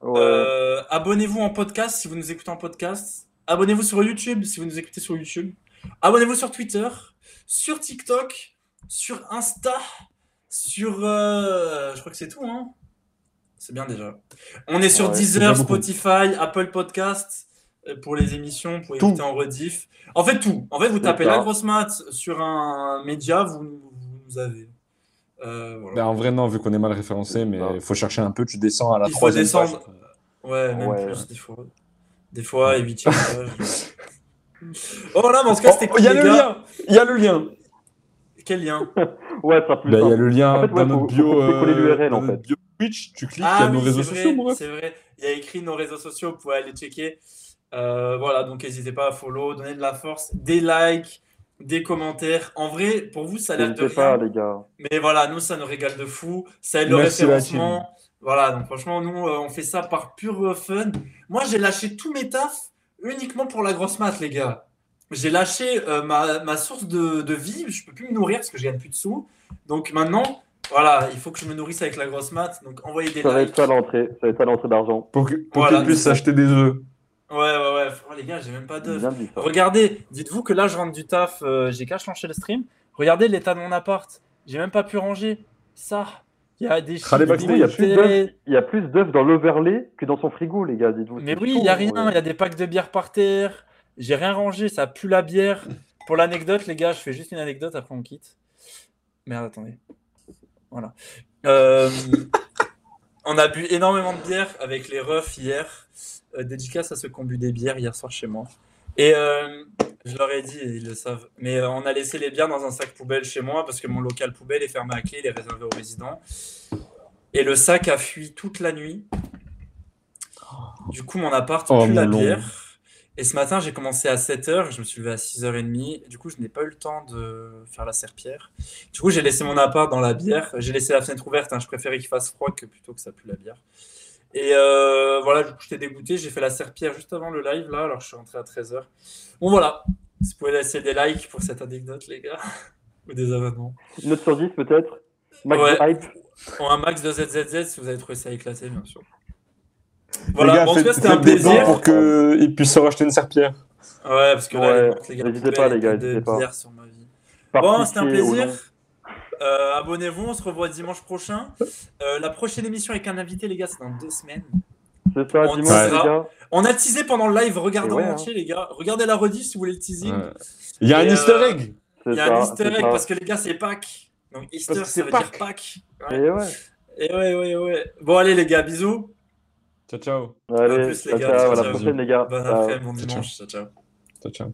Ouais. Euh, Abonnez-vous en podcast si vous nous écoutez en podcast. Abonnez-vous sur YouTube si vous nous écoutez sur YouTube. Abonnez-vous sur Twitter, sur TikTok, sur Insta, sur. euh, Je crois que c'est tout, hein. C'est bien déjà. On est sur Ouais, Deezer. Spotify, Apple Podcast euh, pour les émissions, pour Tout. écouter en rediff. En fait, tout. En fait, vous tapez la grosse mat sur un média, vous, vous nous avez. Euh, voilà. Ben, en vrai, non, vu qu'on est mal référencé, mais il faut chercher un peu. Tu descends à la Il troisième descendre. page. Ouais, même Ouais. plus des fois. Des fois, et huitième page. <laughs> Oh voilà, mais en tout cas, c'était Oh, Il y a cool, le lien Il y a le lien Quel lien <laughs> Ouais, ça plus Bah, Il y a le lien En fait, ouais, dans notre faut- bio. faut euh, en fait. bio Twitch, tu cliques, il y a Ah nos réseaux sociaux, vrai, ref. c'est vrai. Il y a écrit nos réseaux sociaux, vous pouvez aller checker. Euh, voilà, donc n'hésitez pas à follow, donner de la force, des likes, des commentaires. En vrai, pour vous, ça a l'air de rien. pas, les gars. Mais voilà, nous, ça nous régale de fou. Ça aide le Merci, référencement. Voilà, donc franchement, nous, euh, on fait ça par pur fun. Moi, j'ai lâché tous mes tafs uniquement pour la grosse mat, les gars. J'ai lâché euh, ma, ma source de, de vie. Je peux plus me nourrir parce que je gagne plus de sous. Donc maintenant, voilà, il faut que je me nourrisse avec la grosse mat. Donc envoyez des Ça va être ça l'entrée. Ça va être ça l'entrée d'argent. Pour que- pour Voilà, qu'ils puissent s'acheter des œufs. Ouais, ouais, ouais. Oh, les gars, j'ai même pas d'œufs. Regardez, dites-vous que là, je rentre du taf, euh, j'ai qu'à lancer le stream. Regardez l'état de mon appart. J'ai même pas pu ranger. Ça, il y a des chiffres, il y a plus d'œufs. Dans l'overlay que dans son frigo, les gars. Dites-vous. Mais oui, il y a rien. ouais. Il y a des packs de bière par terre. J'ai rien rangé, ça pue la bière. Pour l'anecdote, les gars, je fais juste une anecdote, après on quitte. Merde, attendez. Voilà. Euh, <laughs> on a bu énormément de bière avec les refs hier. Euh, dédicace à ceux qui ont bu des bières hier soir chez moi. Et euh, je leur ai dit, ils le savent, mais euh, on a laissé les bières dans un sac poubelle chez moi parce que mon local poubelle est fermé à clé, il est réservé aux résidents. Et le sac a fui toute la nuit. Du coup, mon appart Oh, pue la long. bière. Et ce matin, j'ai commencé à 7h, je me suis levé à 6h30. Du coup, je n'ai pas eu le temps de faire la serpillère. Du coup, j'ai laissé mon appart dans la bière. J'ai laissé la fenêtre ouverte. hein. Je préférais qu'il fasse froid que plutôt que ça pue la bière. Et euh, voilà, du coup, j'étais dégoûté. J'ai fait la serpillère juste avant le live, là. Alors, je suis rentré à 13h. Bon, voilà. Si vous pouvez laisser des likes pour cette anecdote, les gars. <laughs> Ou des abonnements. Une note sur 10 peut-être Max Ouais. de hype Ou un max de ZZZ si vous avez trouvé ça éclaté, bien sûr. Les Voilà, gars, bon, en tout cas, c'était un plaisir. pour qu'ils puissent se racheter une serpillère. Ouais, parce que là, Ouais, les gars, n'hésitez pas, les gars, n'hésitez pas. sur ma vie. Bon, c'était un plaisir. Euh, Abonnez-vous, on se revoit dimanche prochain. Euh, la prochaine émission avec un invité, les gars, c'est dans deux semaines. C'est ça, On dimanche, dira- les gars. On a teasé pendant le live, regardez ouais, en hein. entier, les gars. Regardez la rediff si vous voulez le teasing. Ouais. Il y a un easter euh, egg. Il y a ça, un easter egg ça. parce que les gars, c'est Pâques. Donc Easter, ça c'est veut Pâques. dire Pâques. Ouais. Et ouais. Et ouais, ouais, ouais. Bon, allez, les gars, bisous. Ciao, ciao. Allez, plus, les ciao, gars, ciao, ciao, à la prochaine, les gars. Bon après, bon dimanche. Ciao, ciao. Ciao, ciao.